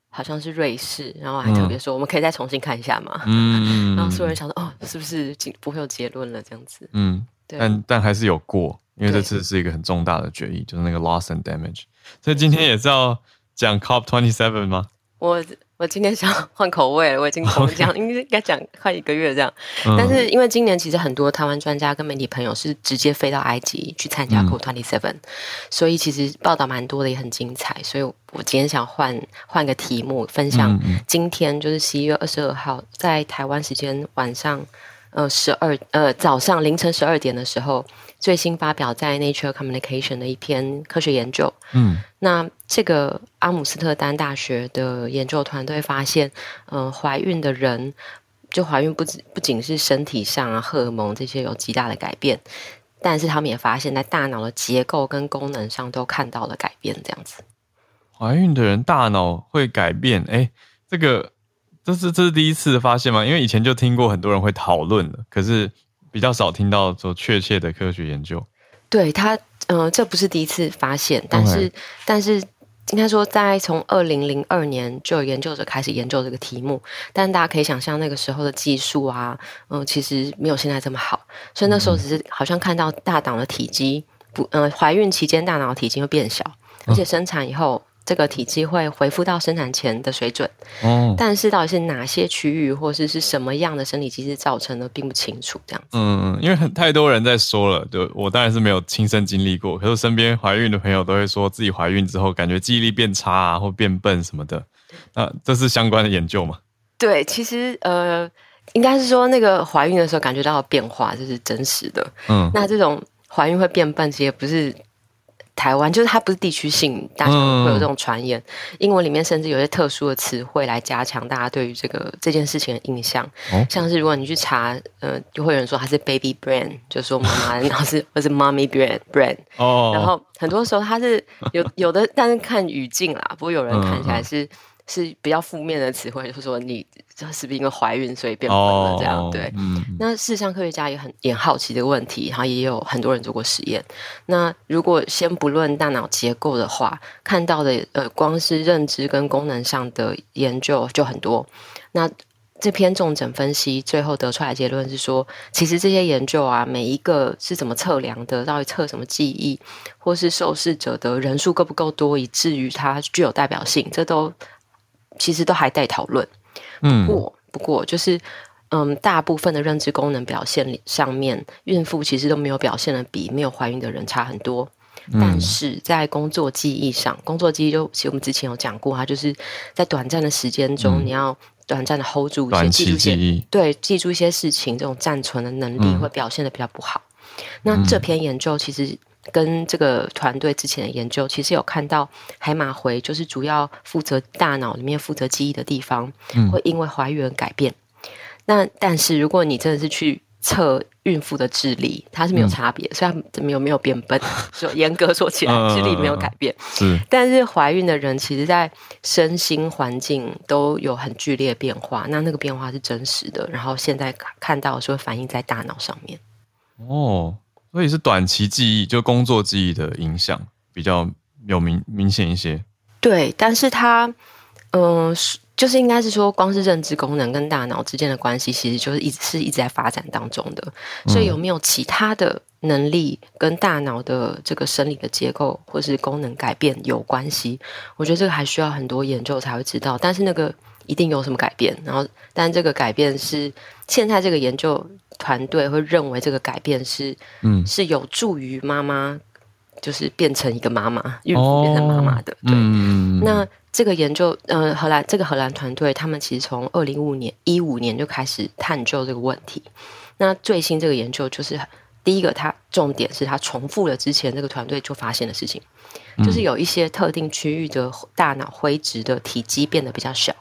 好像是瑞士，然后还特别说我们可以再重新看一下嘛。嗯，然后所有人想说哦，是不是不会有结论了这样子？嗯。但但还是有过，因为这次是一个很重大的决议，就是那个 loss and damage。所以今天也是要讲 COP twenty seven 吗？我我今天想换口味了，我已经讲应该讲快一个月这样。但是因为今年其实很多台湾专家跟媒体朋友是直接飞到埃及去参加 COP twenty seven，所以其实报道蛮多的，也很精彩。所以我今天想换换个题目，分享今天就是十一月二十二号在台湾时间晚上。呃，十二呃早上凌晨十二点的时候，最新发表在 Nature Communication 的一篇科学研究。嗯，那这个阿姆斯特丹大学的研究团队发现，嗯，怀孕的人就怀孕不止不仅是身体上啊荷尔蒙这些有极大的改变，但是他们也发现，在大脑的结构跟功能上都看到了改变。这样子，怀孕的人大脑会改变？哎，这个。这是这是第一次发现吗？因为以前就听过很多人会讨论的，可是比较少听到说确切的科学研究。对他，嗯，这不是第一次发现，但是但是应该说，在从二零零二年就有研究者开始研究这个题目，但大家可以想象那个时候的技术啊，嗯，其实没有现在这么好，所以那时候只是好像看到大脑的体积不，嗯，怀孕期间大脑体积会变小，而且生产以后。这个体积会恢复到生产前的水准，哦，但是到底是哪些区域，或是是什么样的生理机制造成的，并不清楚。这样子，嗯，因为很太多人在说了，就我当然是没有亲身经历过，可是身边怀孕的朋友都会说自己怀孕之后感觉记忆力变差啊，或变笨什么的。那这是相关的研究吗？对，其实呃，应该是说那个怀孕的时候感觉到变化，这是真实的。嗯，那这种怀孕会变笨，其实也不是。台湾就是它不是地区性，大家会有这种传言。英文里面甚至有些特殊的词汇来加强大家对于这个这件事情的印象。像是如果你去查，呃，就会有人说它是 baby brand，就说妈妈，*laughs* 然后是或是 mommy brand brand。哦。然后很多时候它是有有的，但是看语境啦，不过有人看起来是。是比较负面的词汇，就是说你是不是因为怀孕所以变笨了这样？对，那事实上科学家也很也好奇这个问题，然后也有很多人做过实验。那如果先不论大脑结构的话，看到的呃，光是认知跟功能上的研究就很多。那这篇重整分析最后得出来结论是说，其实这些研究啊，每一个是怎么测量的，到底测什么记忆，或是受试者的人数够不够多，以至于它具有代表性，这都。其实都还待讨论，不过不过就是，嗯，大部分的认知功能表现上面，孕妇其实都没有表现的比没有怀孕的人差很多。但是在工作记忆上，工作记忆就其实我们之前有讲过，它就是在短暂的时间中，你要短暂的 hold 住一些记住一些，对，记住一些事情，这种暂存的能力会表现的比较不好。那这篇研究其实。跟这个团队之前的研究，其实有看到海马回，就是主要负责大脑里面负责记忆的地方，会因为怀孕改变。那但是如果你真的是去测孕妇的智力，它是没有差别，虽然没有没有变笨，*laughs* 说严格说起来智力没有改变，是。但是怀孕的人其实在身心环境都有很剧烈变化，那那个变化是真实的，然后现在看到说反映在大脑上面。哦，所以是短期记忆，就工作记忆的影响比较有明明显一些。对，但是它，嗯，就是应该是说，光是认知功能跟大脑之间的关系，其实就是一直是一直在发展当中的。所以有没有其他的能力跟大脑的这个生理的结构或是功能改变有关系？我觉得这个还需要很多研究才会知道。但是那个一定有什么改变，然后，但这个改变是现在这个研究团队会认为这个改变是，嗯，是有助于妈妈。就是变成一个妈妈，孕妇变成妈妈的。对，那这个研究，呃，荷兰这个荷兰团队，他们其实从二零五年一五年就开始探究这个问题。那最新这个研究，就是第一个，它重点是它重复了之前这个团队就发现的事情，就是有一些特定区域的大脑灰质的体积变得比较小。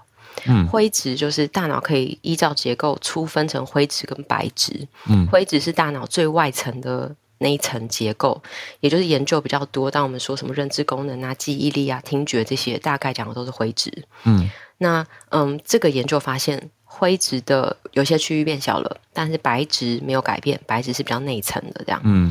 嗯，灰质就是大脑可以依照结构粗分成灰质跟白质。嗯，灰质是大脑最外层的。那一层结构，也就是研究比较多。当我们说什么认知功能啊、记忆力啊、听觉这些，大概讲的都是灰质。嗯，那嗯，这个研究发现灰质的有些区域变小了，但是白质没有改变，白质是比较内层的这样。嗯，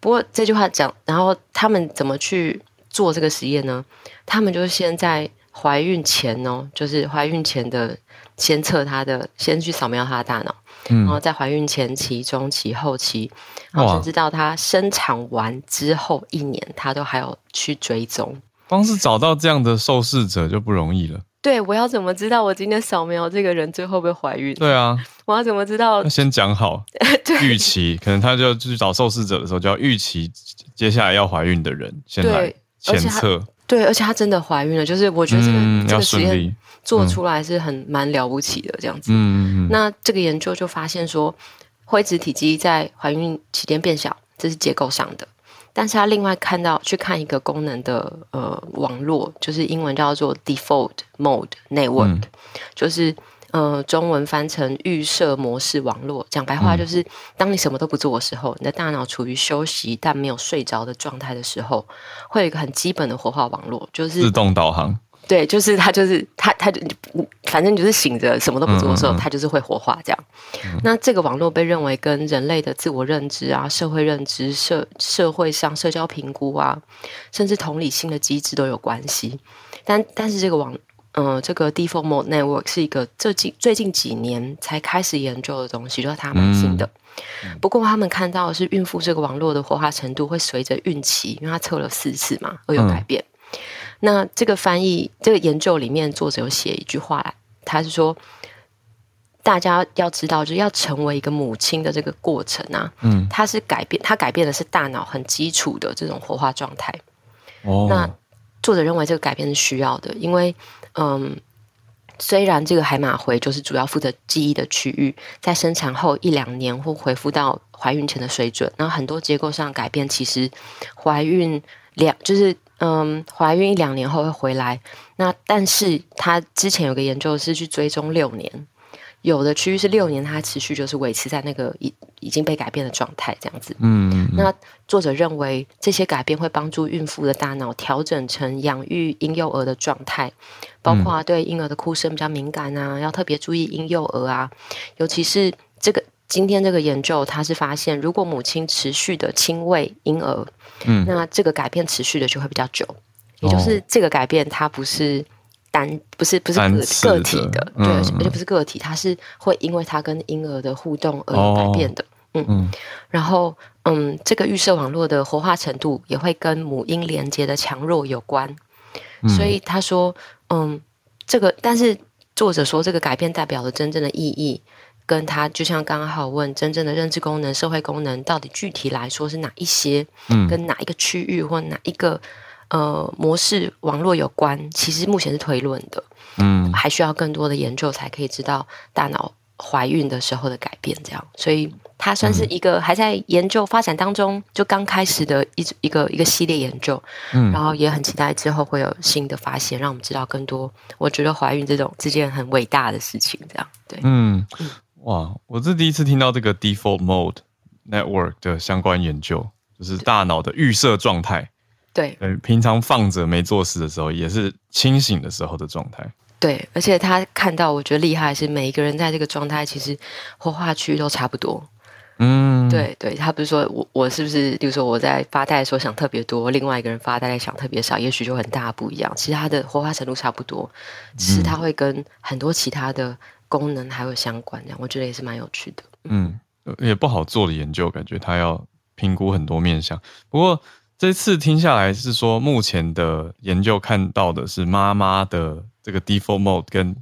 不过这句话讲，然后他们怎么去做这个实验呢？他们就是先在怀孕前哦，就是怀孕前的先测他的，先去扫描他的大脑。然后在怀孕前期、中期、后期，然后甚至到他生产完之后一年，他都还有去追踪。光是找到这样的受试者就不容易了。对，我要怎么知道我今天扫描这个人最后会不会怀孕？对啊，我要怎么知道？先讲好 *laughs* 预期，可能他就去找受试者的时候就要预期接下来要怀孕的人先来前测。对，而且她真的怀孕了，就是我觉得这个这个实验做出来是很蛮了不起的这样子。嗯那这个研究就发现说，灰质体积在怀孕期间变小，这是结构上的。但是他另外看到去看一个功能的呃网络，就是英文叫做 default mode network，就是。呃，中文翻成预设模式网络，讲白话就是，当你什么都不做的时候，你的大脑处于休息但没有睡着的状态的时候，会有一个很基本的活化网络，就是自动导航。对，就是它，就是它，它就反正就是醒着什么都不做的时候，它就是会活化这样。那这个网络被认为跟人类的自我认知啊、社会认知、社社会上社交评估啊，甚至同理心的机制都有关系。但但是这个网。嗯，这个 default mode network 是一个最近最近几年才开始研究的东西，就是它蛮新的。不过他们看到的是，孕妇这个网络的活化程度会随着孕期，因为他测了四次嘛，而有改变。那这个翻译，这个研究里面作者有写一句话来，他是说，大家要知道，就是要成为一个母亲的这个过程啊，嗯，它是改变，它改变的是大脑很基础的这种活化状态。哦，那作者认为这个改变是需要的，因为。嗯，虽然这个海马回就是主要负责记忆的区域，在生产后一两年会恢复到怀孕前的水准，那很多结构上改变，其实怀孕两就是嗯，怀孕一两年后会回来。那但是他之前有个研究是去追踪六年。有的区域是六年，它持续就是维持在那个已已经被改变的状态，这样子。嗯，那作者认为这些改变会帮助孕妇的大脑调整成养育婴幼儿的状态，包括对婴儿的哭声比较敏感啊，要特别注意婴幼儿啊，尤其是这个今天这个研究，它是发现如果母亲持续的亲喂婴儿，嗯，那这个改变持续的就会比较久，也就是这个改变它不是。单不是不是个个体的，对，而且不是个体，它是会因为它跟婴儿的互动而有改变的，嗯嗯。然后，嗯，这个预设网络的活化程度也会跟母婴连接的强弱有关。所以他说，嗯，这个，但是作者说，这个改变代表了真正的意义，跟他就像刚刚好问，真正的认知功能、社会功能到底具体来说是哪一些？嗯，跟哪一个区域或哪一个？呃，模式网络有关，其实目前是推论的，嗯，还需要更多的研究才可以知道大脑怀孕的时候的改变，这样，所以它算是一个还在研究发展当中，就刚开始的一一个一个系列研究，嗯，然后也很期待之后会有新的发现，让我们知道更多。我觉得怀孕这种是件很伟大的事情，这样，对，嗯，哇，我是第一次听到这个 default mode network 的相关研究，就是大脑的预设状态。对，平常放着没做事的时候，也是清醒的时候的状态。对，而且他看到，我觉得厉害是每一个人在这个状态，其实活化区都差不多。嗯，对对，他不是说我我是不是，比如说我在发呆的时候想特别多，另外一个人发呆想特别少，也许就很大不一样。其实他的活化程度差不多，只是他会跟很多其他的功能还有相关，这样我觉得也是蛮有趣的。嗯，也不好做的研究，感觉他要评估很多面向。不过这次听下来是说，目前的研究看到的是妈妈的这个 default mode 跟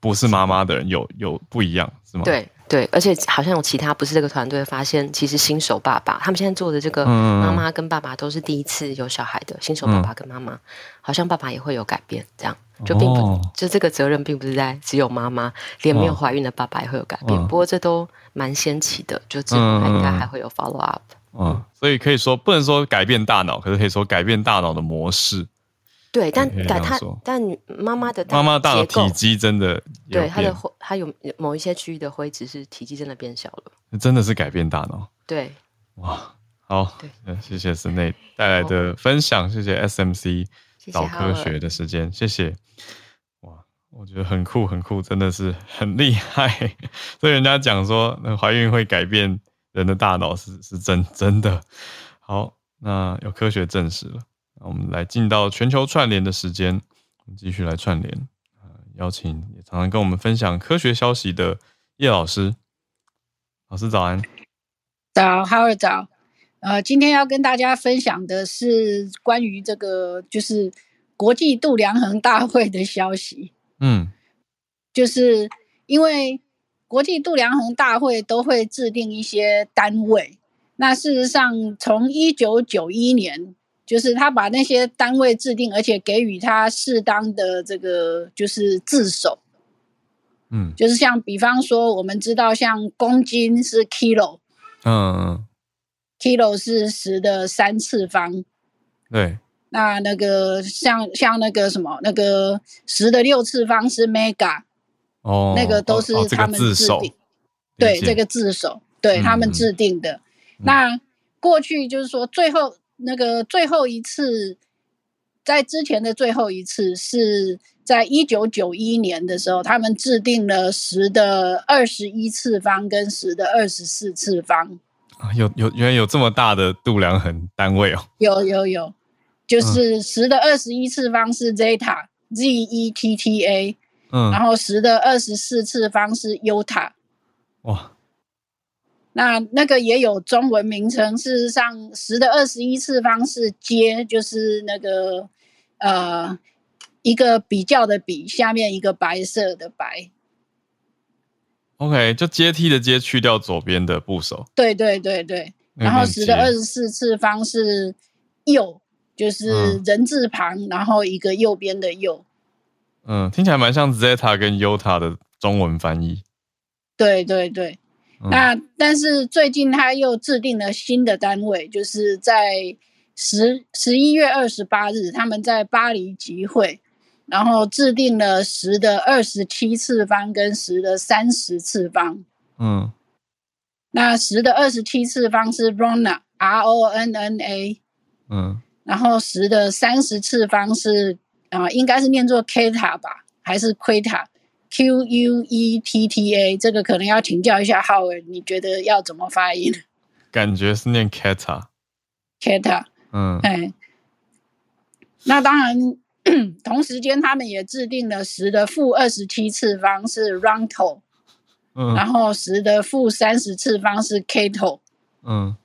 不是妈妈的人有有不一样，是吗？对。对，而且好像有其他不是这个团队发现，其实新手爸爸他们现在做的这个妈妈跟爸爸都是第一次有小孩的新手爸爸跟妈妈，好像爸爸也会有改变，这样就并不就这个责任并不是在只有妈妈，连没有怀孕的爸爸也会有改变。不过这都蛮先奇的，就之后应该还会有 follow up。嗯，所以可以说不能说改变大脑，可是可以说改变大脑的模式。对，但但他但妈妈的妈妈大脑体积真的对他的灰，他有某一些区域的灰质是体积真的变小了，真的是改变大脑。对，哇，好，对，谢谢室内带来的分享，谢谢 SMC 脑科学的时间，谢谢。哇，我觉得很酷，很酷，真的是很厉害。*laughs* 所以人家讲说，那怀孕会改变人的大脑，是是真真的。好，那有科学证实了。我们来进到全球串联的时间，我们继续来串联。呃，邀请也常常跟我们分享科学消息的叶老师。老师早安。早，哈尔早。呃，今天要跟大家分享的是关于这个就是国际度量衡大会的消息。嗯，就是因为国际度量衡大会都会制定一些单位，那事实上从一九九一年。就是他把那些单位制定，而且给予他适当的这个就是自首，嗯，就是像比方说，我们知道像公斤是 kilo，嗯，kilo 是十的三次方，对，那那个像像那个什么那个十的六次方是 mega，哦，那个都是他们制定，对，这个自首，对他们制定的。那过去就是说最后。那个最后一次，在之前的最后一次是在一九九一年的时候，他们制定了十的二十一次方跟十的二十四次方啊，有有原来有这么大的度量衡单位哦，有有有，就是十的二十一次方是 zeta z e t t a，嗯，然后十的二十四次方是 iota，哇。那那个也有中文名称，事实上，十的二十一次方是阶，就是那个呃一个比较的比，下面一个白色的白。OK，就阶梯的阶去掉左边的部首。对对对对，然后十的二十四次方是右，就是人字旁，然后一个右边的右。嗯，听起来蛮像 Zeta 跟 Yota 的中文翻译。对对对。那但是最近他又制定了新的单位，就是在十十一月二十八日，他们在巴黎集会，然后制定了十的二十七次方跟十的三十次方。嗯，那十的二十七次方是 Rona R O N N A。嗯，然后十的三十次方是啊，应该是念作 Keta 吧，还是 Queta？Q U E T T A，这个可能要请教一下浩文，你觉得要怎么发音？感觉是念 Keta，Keta，嗯，哎，那当然，同时间他们也制定了十的负二十七次方是 Ronto，嗯，然后十的负三十次方是 Kato，嗯，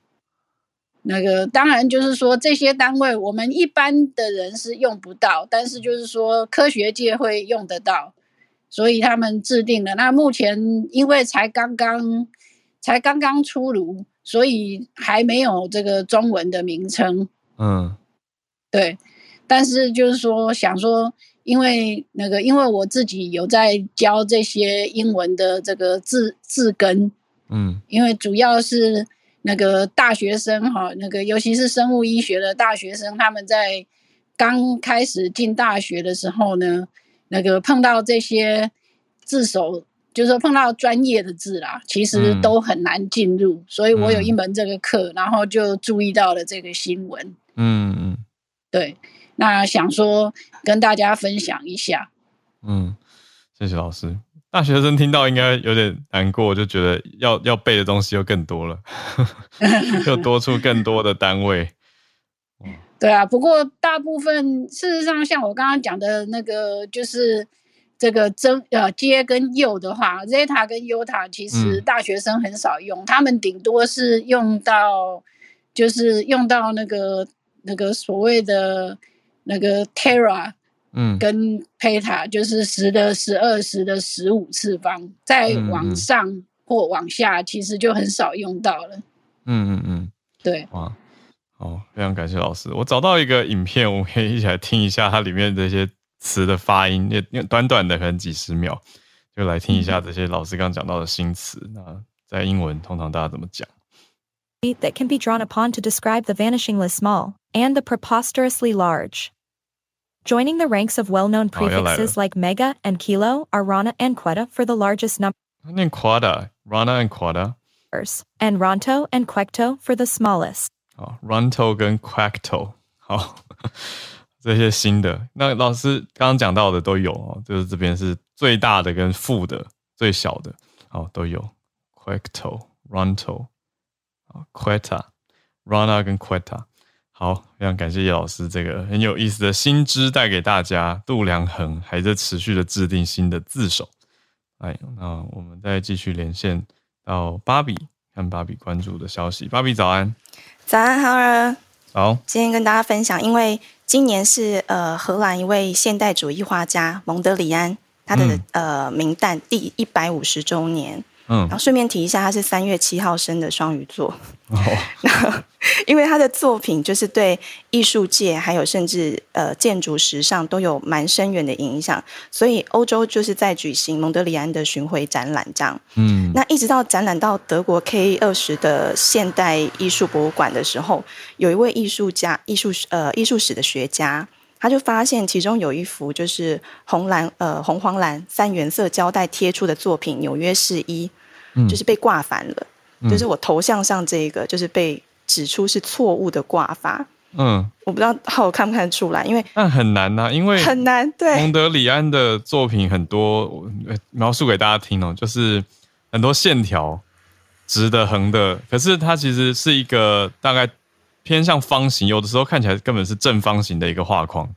那个当然就是说这些单位我们一般的人是用不到，但是就是说科学界会用得到。所以他们制定了。那目前因为才刚刚才刚刚出炉，所以还没有这个中文的名称。嗯，对。但是就是说，想说，因为那个，因为我自己有在教这些英文的这个字字根。嗯，因为主要是那个大学生哈，那个尤其是生物医学的大学生，他们在刚开始进大学的时候呢。那个碰到这些字首，就是说碰到专业的字啦，其实都很难进入。所以我有一门这个课，然后就注意到了这个新闻。嗯嗯，对，那想说跟大家分享一下。嗯，谢谢老师。大学生听到应该有点难过，就觉得要要背的东西又更多了，*laughs* 又多出更多的单位。对啊，不过大部分事实上，像我刚刚讲的那个，就是这个真呃接跟右的话，zeta 跟 uta 其实大学生很少用，他们顶多是用到就是用到那个那个所谓的那个 tera，嗯，跟 peta，就是十的十二十的十五次方，再往上或往下，其实就很少用到了。嗯嗯嗯，对。哇。哦，非常感谢老师。我找到一个影片，我们可以一起来听一下它里面这些词的发音，也短短的可能几十秒，就来听一下这些老师刚讲到的新词。那在英文通常大家怎么讲？That can be drawn upon to describe the vanishingly small and the preposterously large. Joining the ranks of well-known prefixes like mega and kilo are rana and quetta for the largest number. 念 quetta, rana and quetta. And ronto and quecto for the smallest. 啊，Runto 跟 Quacto，好，*laughs* 这些新的，那老师刚刚讲到的都有哦，就是这边是最大的跟负的，最小的，哦，都有 Quacto、Runto 啊，Quetta、Rana 跟 Quetta， 好，非常感谢叶老师这个很有意思的新知带给大家，度量衡还在持续的制定新的字首，哎，那我们再继续连线到芭比，看芭比关注的消息，芭比早安。早安，好了。好，今天跟大家分享，因为今年是呃荷兰一位现代主义画家蒙德里安他的呃名旦第一百五十周年。嗯，然后顺便提一下，他是三月七号生的双鱼座。哦，*laughs* 因为他的作品就是对艺术界还有甚至呃建筑时尚都有蛮深远的影响，所以欧洲就是在举行蒙德里安的巡回展览这样。嗯，那一直到展览到德国 K 二十的现代艺术博物馆的时候，有一位艺术家、艺术呃艺术史的学家。他就发现其中有一幅就是红蓝呃红黄蓝三原色胶带贴出的作品《纽约市一》，就是被挂反了，就是我头像上这个就是被指出是错误的挂法。嗯，我不知道好看不看得出来，因为那很难呐，因为很难。对，蒙德里安的作品很多，描述给大家听哦，就是很多线条直的、横的，可是它其实是一个大概。偏向方形，有的时候看起来根本是正方形的一个画框，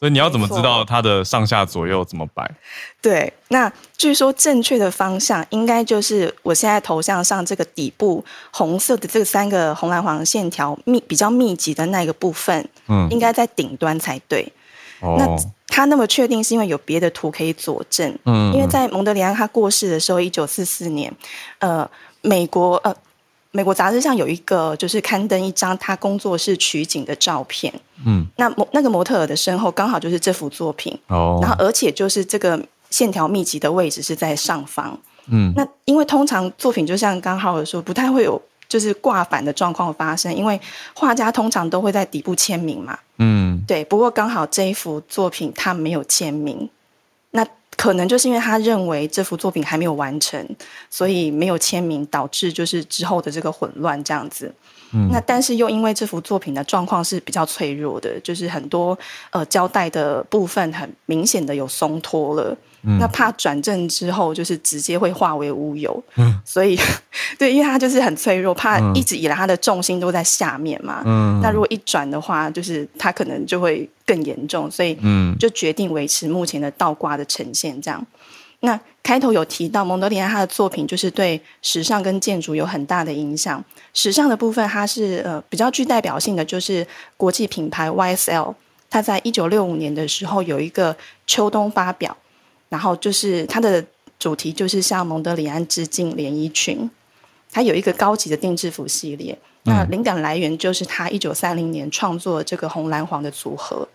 所以你要怎么知道它的上下左右怎么摆？对，那据说正确的方向应该就是我现在头像上这个底部红色的这三个红蓝黄线条密比较密集的那个部分，嗯，应该在顶端才对。哦，那他那么确定是因为有别的图可以佐证，嗯，因为在蒙德里安他过世的时候，一九四四年，呃，美国呃。美国杂志上有一个，就是刊登一张他工作室取景的照片。嗯，那模那个模特儿的身后刚好就是这幅作品。哦，然后而且就是这个线条密集的位置是在上方。嗯，那因为通常作品就像刚好说，不太会有就是挂反的状况发生，因为画家通常都会在底部签名嘛。嗯，对。不过刚好这一幅作品他没有签名，那。可能就是因为他认为这幅作品还没有完成，所以没有签名，导致就是之后的这个混乱这样子。那但是又因为这幅作品的状况是比较脆弱的，就是很多呃胶带的部分很明显的有松脱了。那怕转正之后就是直接会化为乌有，嗯所以 *laughs* 对，因为他就是很脆弱，怕一直以来他的重心都在下面嘛。嗯那如果一转的话，就是他可能就会更严重，所以嗯就决定维持目前的倒挂的呈现。这样，那开头有提到蒙德里安他的作品就是对时尚跟建筑有很大的影响。时尚的部分，它是呃比较具代表性的，就是国际品牌 YSL，它在一九六五年的时候有一个秋冬发表。然后就是它的主题就是向蒙德里安致敬连衣裙，它有一个高级的定制服系列。那灵感来源就是他一九三零年创作这个红蓝黄的组合，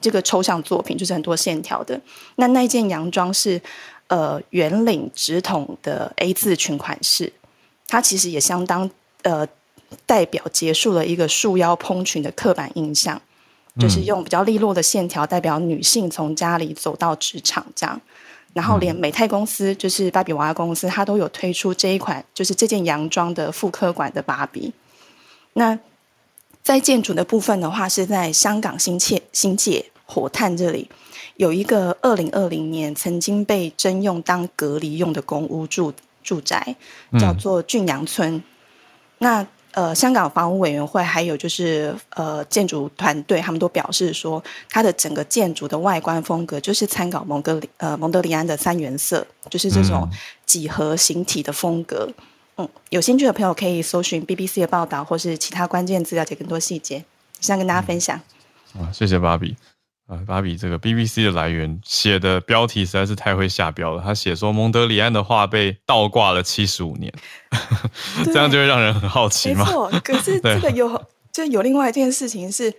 这个抽象作品就是很多线条的。那那件洋装是呃圆领直筒的 A 字裙款式，它其实也相当呃代表结束了一个束腰蓬裙的刻板印象，就是用比较利落的线条代表女性从家里走到职场这样。然后连美泰公司，就是芭比娃娃公司，它都有推出这一款，就是这件洋装的复刻款的芭比。那在建筑的部分的话，是在香港新界新界火炭这里有一个二零二零年曾经被征用当隔离用的公屋住住宅，叫做俊阳村。那呃，香港房屋委员会还有就是呃建筑团队，他们都表示说，它的整个建筑的外观风格就是参考蒙哥呃蒙德里安的三原色，就是这种几何形体的风格。嗯，有兴趣的朋友可以搜寻 BBC 的报道，或是其他关键资料，解更多细节，想跟大家分享。啊，谢谢芭比。啊，芭比这个 BBC 的来源写的标题实在是太会下标了。他写说蒙德里安的画被倒挂了七十五年，*laughs* 这样就会让人很好奇嘛。没错，可是 *laughs* 这个有就有另外一件事情是，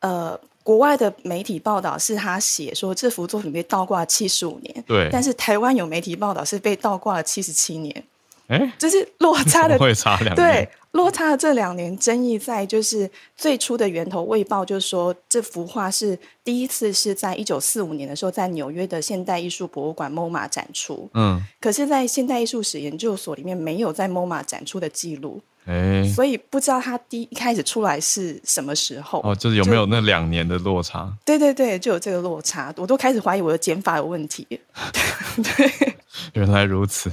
呃，国外的媒体报道是他写说这幅作品被倒挂七十五年，对，但是台湾有媒体报道是被倒挂了七十七年。哎，就是落差的会差两对落差的这两年争议在就是最初的源头未报，就是说这幅画是第一次是在一九四五年的时候在纽约的现代艺术博物馆 MoMA 展出，嗯，可是，在现代艺术史研究所里面没有在 MoMA 展出的记录，哎，所以不知道他第一开始出来是什么时候。哦，就是有没有那两年的落差？对对对，就有这个落差，我都开始怀疑我的减法有问题。*laughs* 对，原来如此。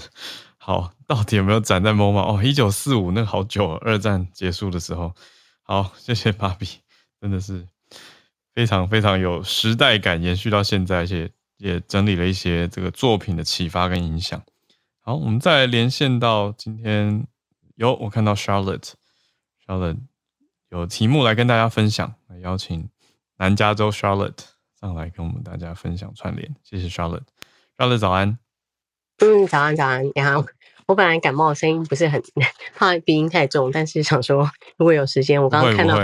好，到底有没有展在 MoMA？哦，一九四五，那好久，二战结束的时候。好，谢谢芭比，真的是非常非常有时代感，延续到现在，而且也整理了一些这个作品的启发跟影响。好，我们再连线到今天，有我看到 Charlotte，Charlotte 有题目来跟大家分享，来邀请南加州 Charlotte 上来跟我们大家分享串联。谢谢 Charlotte，Charlotte 早安。嗯，早安早安，你好。我本来感冒，声音不是很 *laughs* 怕鼻音太重，但是想说如果有时间，我刚刚看到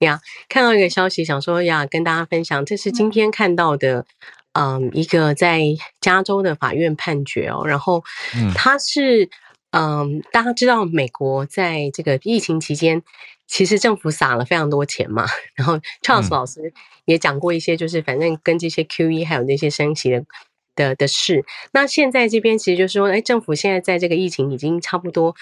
呀，看到一个消息，想说呀，跟大家分享，这是今天看到的，嗯，一个在加州的法院判决哦。然后，他是嗯，大家知道美国在这个疫情期间，其实政府撒了非常多钱嘛。然后 Charles 老师也讲过一些，就是反正跟这些 QE 还有那些升息的。的的事，那现在这边其实就是说，哎，政府现在在这个疫情已经差不多，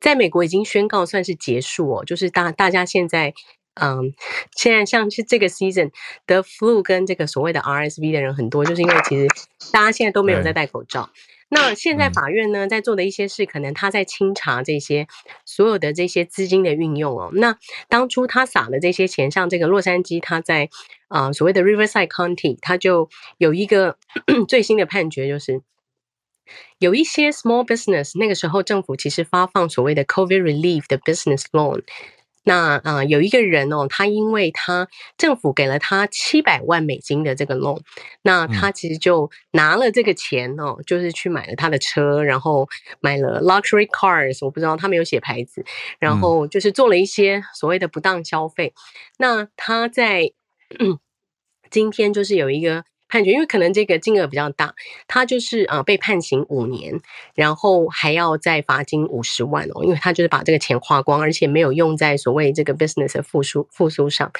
在美国已经宣告算是结束哦，就是大大家现在，嗯，现在像是这个 season 的 flu 跟这个所谓的 RSV 的人很多，就是因为其实大家现在都没有在戴口罩。那现在法院呢，在做的一些事，可能他在清查这些所有的这些资金的运用哦。那当初他撒的这些钱，像这个洛杉矶，他在啊所谓的 Riverside County，他就有一个 *clears throat* 最新的判决，就是有一些 small business，那个时候政府其实发放所谓的 COVID relief 的 business loan。那啊，有一个人哦，他因为他政府给了他七百万美金的这个 loan，那他其实就拿了这个钱哦，就是去买了他的车，然后买了 luxury cars，我不知道他没有写牌子，然后就是做了一些所谓的不当消费。那他在 *clears throat* 今天就是有一个。判决，因为可能这个金额比较大，他就是呃被判刑五年，然后还要再罚金五十万哦，因为他就是把这个钱花光，而且没有用在所谓这个 business 的复苏复苏上。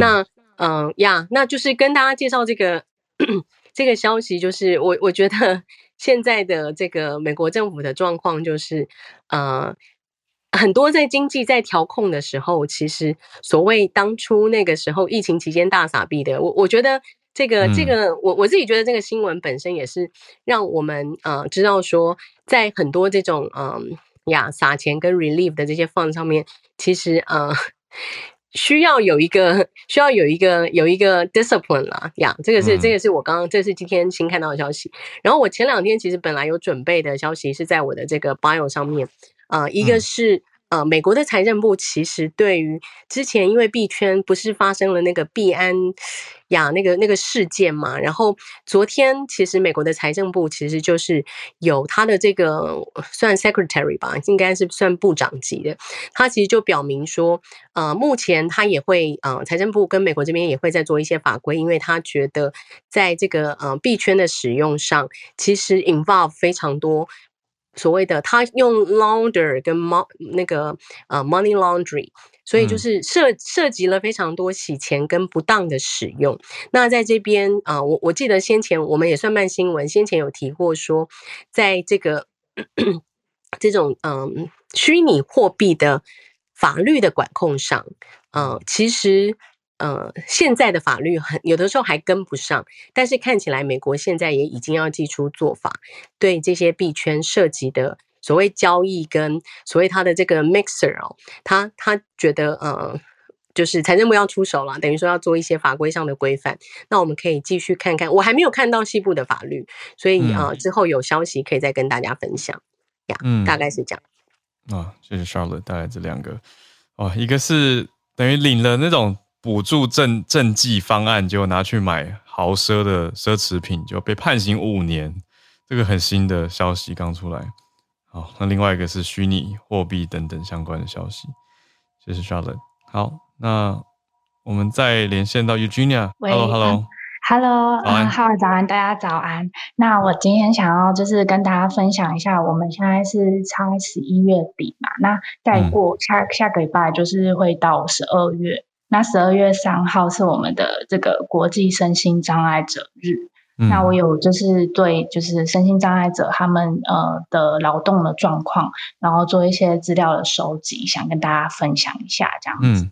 那嗯呀，那就是跟大家介绍这个 *coughs* 这个消息，就是我我觉得现在的这个美国政府的状况就是呃很多在经济在调控的时候，其实所谓当初那个时候疫情期间大傻逼的，我我觉得。这个这个，我我自己觉得这个新闻本身也是让我们呃知道说，在很多这种嗯呀撒钱跟 relief 的这些 fund 上面，其实呃需要有一个需要有一个有一个 discipline 啦呀，这个是这个是我刚刚这是今天新看到的消息。然后我前两天其实本来有准备的消息是在我的这个 bio 上面啊，一个是。呃，美国的财政部其实对于之前因为币圈不是发生了那个币安呀那个那个事件嘛，然后昨天其实美国的财政部其实就是有他的这个算 secretary 吧，应该是算部长级的，他其实就表明说，呃，目前他也会呃财政部跟美国这边也会在做一些法规，因为他觉得在这个呃币圈的使用上，其实 involve 非常多。所谓的他用 launder 跟 mon 那个呃 money laundry，所以就是涉涉及了非常多洗钱跟不当的使用。那在这边啊，我我记得先前我们也算慢新闻，先前有提过说，在这个 *clears throat* 这种嗯虚拟货币的法律的管控上，嗯，其实。呃，现在的法律很有的时候还跟不上，但是看起来美国现在也已经要祭出做法，对这些币圈涉及的所谓交易跟所谓他的这个 mixer 哦，他他觉得呃，就是财政部要出手了，等于说要做一些法规上的规范。那我们可以继续看看，我还没有看到西部的法律，所以啊，之后有消息可以再跟大家分享呀。嗯，大概是这样。啊，谢谢 Charlotte 带来这两个哦，一个是等于领了那种。补助政政绩方案，结果拿去买豪奢的奢侈品，就被判刑五年。这个很新的消息刚出来。好，那另外一个是虚拟货币等等相关的消息。谢谢 Charlotte。好，那我们再连线到 Eugenia。Hello，Hello，Hello，嗯，好，早安，大家早安。那我今天想要就是跟大家分享一下，我们现在是差十一月底嘛，那再过下下个礼拜就是会到十二月。那十二月三号是我们的这个国际身心障碍者日。那我有就是对就是身心障碍者他们呃的劳动的状况，然后做一些资料的收集，想跟大家分享一下这样子。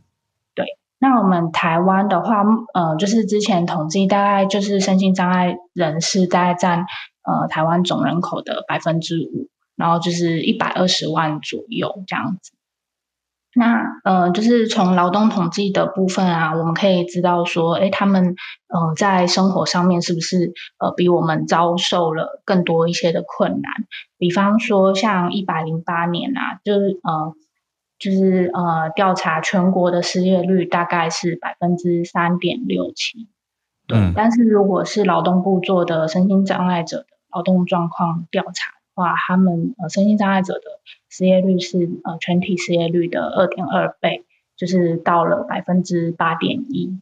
对，那我们台湾的话，呃，就是之前统计大概就是身心障碍人士大概占呃台湾总人口的百分之五，然后就是一百二十万左右这样子。那呃，就是从劳动统计的部分啊，我们可以知道说，哎，他们呃在生活上面是不是呃比我们遭受了更多一些的困难？比方说，像一百零八年啊，就是呃就是呃调查全国的失业率大概是百分之三点六七，对。但是如果是劳动部做的身心障碍者的劳动状况调查的。话，他们呃身心障碍者的失业率是呃全体失业率的二点二倍，就是到了百分之八点一。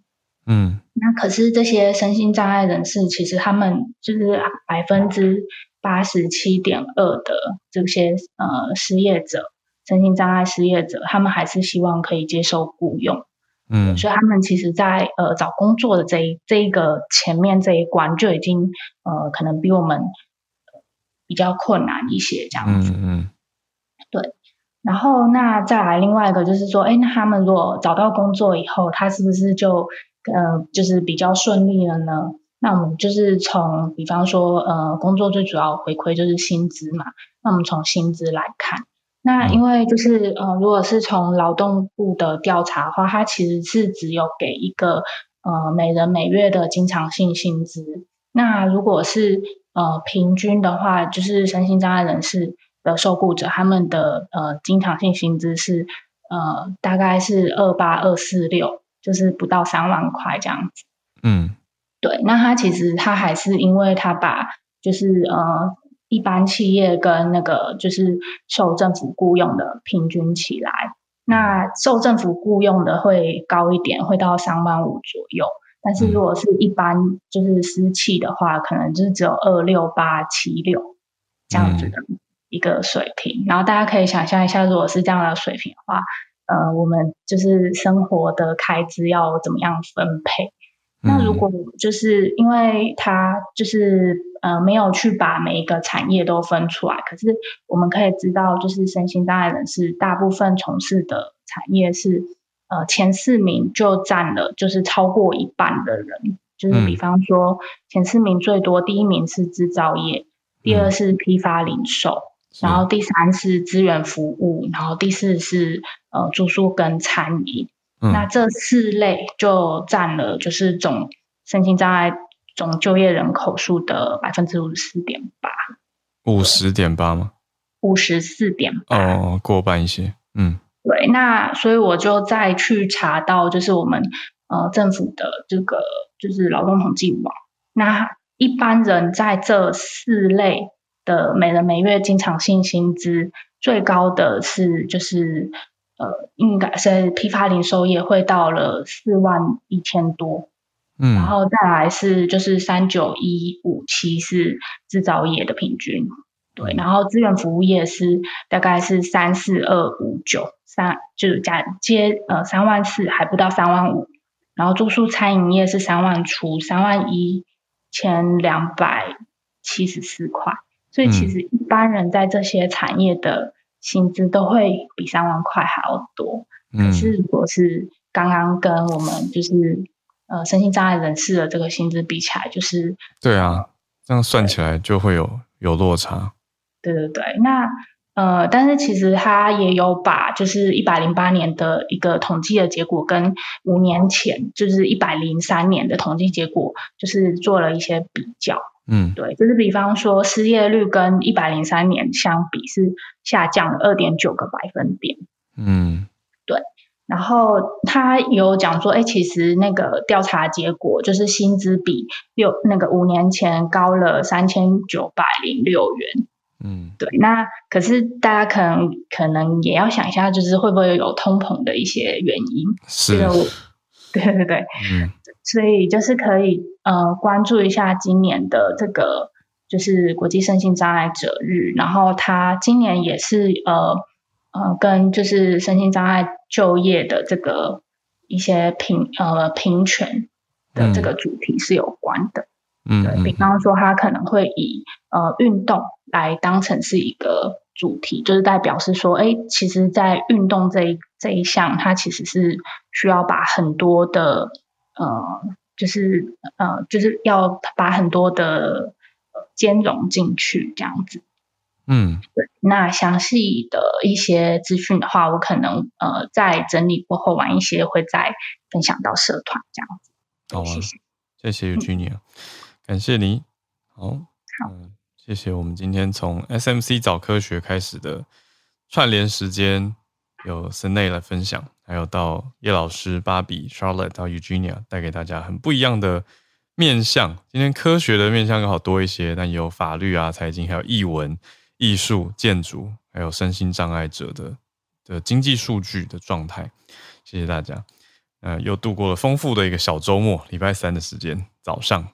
嗯，那可是这些身心障碍人士，其实他们就是百分之八十七点二的这些呃失业者，身心障碍失业者，他们还是希望可以接受雇佣。嗯，所以他们其实，在呃找工作的这一这一个前面这一关，就已经呃可能比我们。比较困难一些这样子，嗯嗯，对。然后那再来另外一个就是说，哎，那他们如果找到工作以后，他是不是就呃就是比较顺利了呢？那我们就是从比方说呃工作最主要回馈就是薪资嘛，那我们从薪资来看，那因为就是呃如果是从劳动部的调查的话，它其实是只有给一个呃每人每月的经常性薪资，那如果是呃，平均的话，就是身心障碍人士的受雇者，他们的呃经常性薪资是呃大概是二八二四六，就是不到三万块这样子。嗯，对，那他其实他还是因为他把就是呃一般企业跟那个就是受政府雇佣的平均起来，那受政府雇佣的会高一点，会到三万五左右。但是如果是一般就是私企的话，可能就是只有二六八七六这样子的一个水平。然后大家可以想象一下，如果是这样的水平的话，呃，我们就是生活的开支要怎么样分配？那如果就是因为他就是呃没有去把每一个产业都分出来，可是我们可以知道，就是身心障碍人士大部分从事的产业是。呃，前四名就占了，就是超过一半的人，就是比方说前四名最多，第一名是制造业，第二是批发零售，然后第三是资源服务，然后第四是呃住宿跟餐饮。那这四类就占了就是总身心障碍总就业人口数的百分之五十四点八。五十点八吗？五十四点八。哦，过半一些，嗯。对，那所以我就再去查到，就是我们呃政府的这个就是劳动统计网，那一般人在这四类的每人每月经常性薪资最高的是就是呃应该是批发零售业会到了四万一千多，嗯，然后再来是就是三九一五七是制造业的平均，对，然后资源服务业是大概是三四二五九。三就是加接呃三万四还不到三万五，然后住宿餐饮业是三万出三万一千两百七十四块，所以其实一般人在这些产业的薪资都会比三万块还要多。可是如果是刚刚跟我们就是呃身心障碍人士的这个薪资比起来，就是对啊，这样算起来就会有有落差。对对对，那呃，但是其实他也有把就是一百零八年的一个统计的结果跟五年前就是一百零三年的统计结果，就是做了一些比较。嗯，对，就是比方说失业率跟一百零三年相比是下降了二点九个百分点。嗯，对。然后他有讲说，哎，其实那个调查结果就是薪资比六那个五年前高了三千九百零六元。嗯，对。那可是大家可能可能也要想一下，就是会不会有通膨的一些原因？是。对对对。嗯。所以就是可以呃关注一下今年的这个就是国际身心障碍者日，然后他今年也是呃呃跟就是身心障碍就业的这个一些平呃平权的这个主题是有关的。嗯，对比方说他可能会以呃运动来当成是一个主题，就是代表是说，哎，其实，在运动这一这一项，它其实是需要把很多的。呃，就是呃，就是要把很多的兼容进去，这样子。嗯，对。那详细的一些资讯的话，我可能呃在整理过后，晚一些会再分享到社团这样子。好，谢谢，谢谢 Eugenia，感谢你。好，好，谢谢我们今天从 SMC 早科学开始的串联时间。有 s n a 来分享，还有到叶老师、芭比、Charlotte 到 Eugenia 带给大家很不一样的面向。今天科学的面向刚好多一些，但也有法律啊、财经，还有译文、艺术、建筑，还有身心障碍者的的经济数据的状态。谢谢大家，呃，又度过了丰富的一个小周末，礼拜三的时间早上，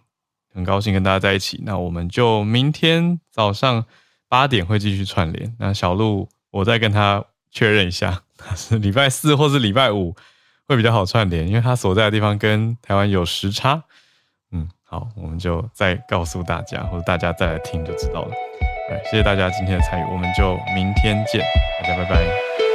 很高兴跟大家在一起。那我们就明天早上八点会继续串联。那小鹿，我再跟他。确认一下，*laughs* 是礼拜四或是礼拜五会比较好串联，因为他所在的地方跟台湾有时差。嗯，好，我们就再告诉大家，或者大家再来听就知道了。哎，谢谢大家今天的参与，我们就明天见，大家拜拜。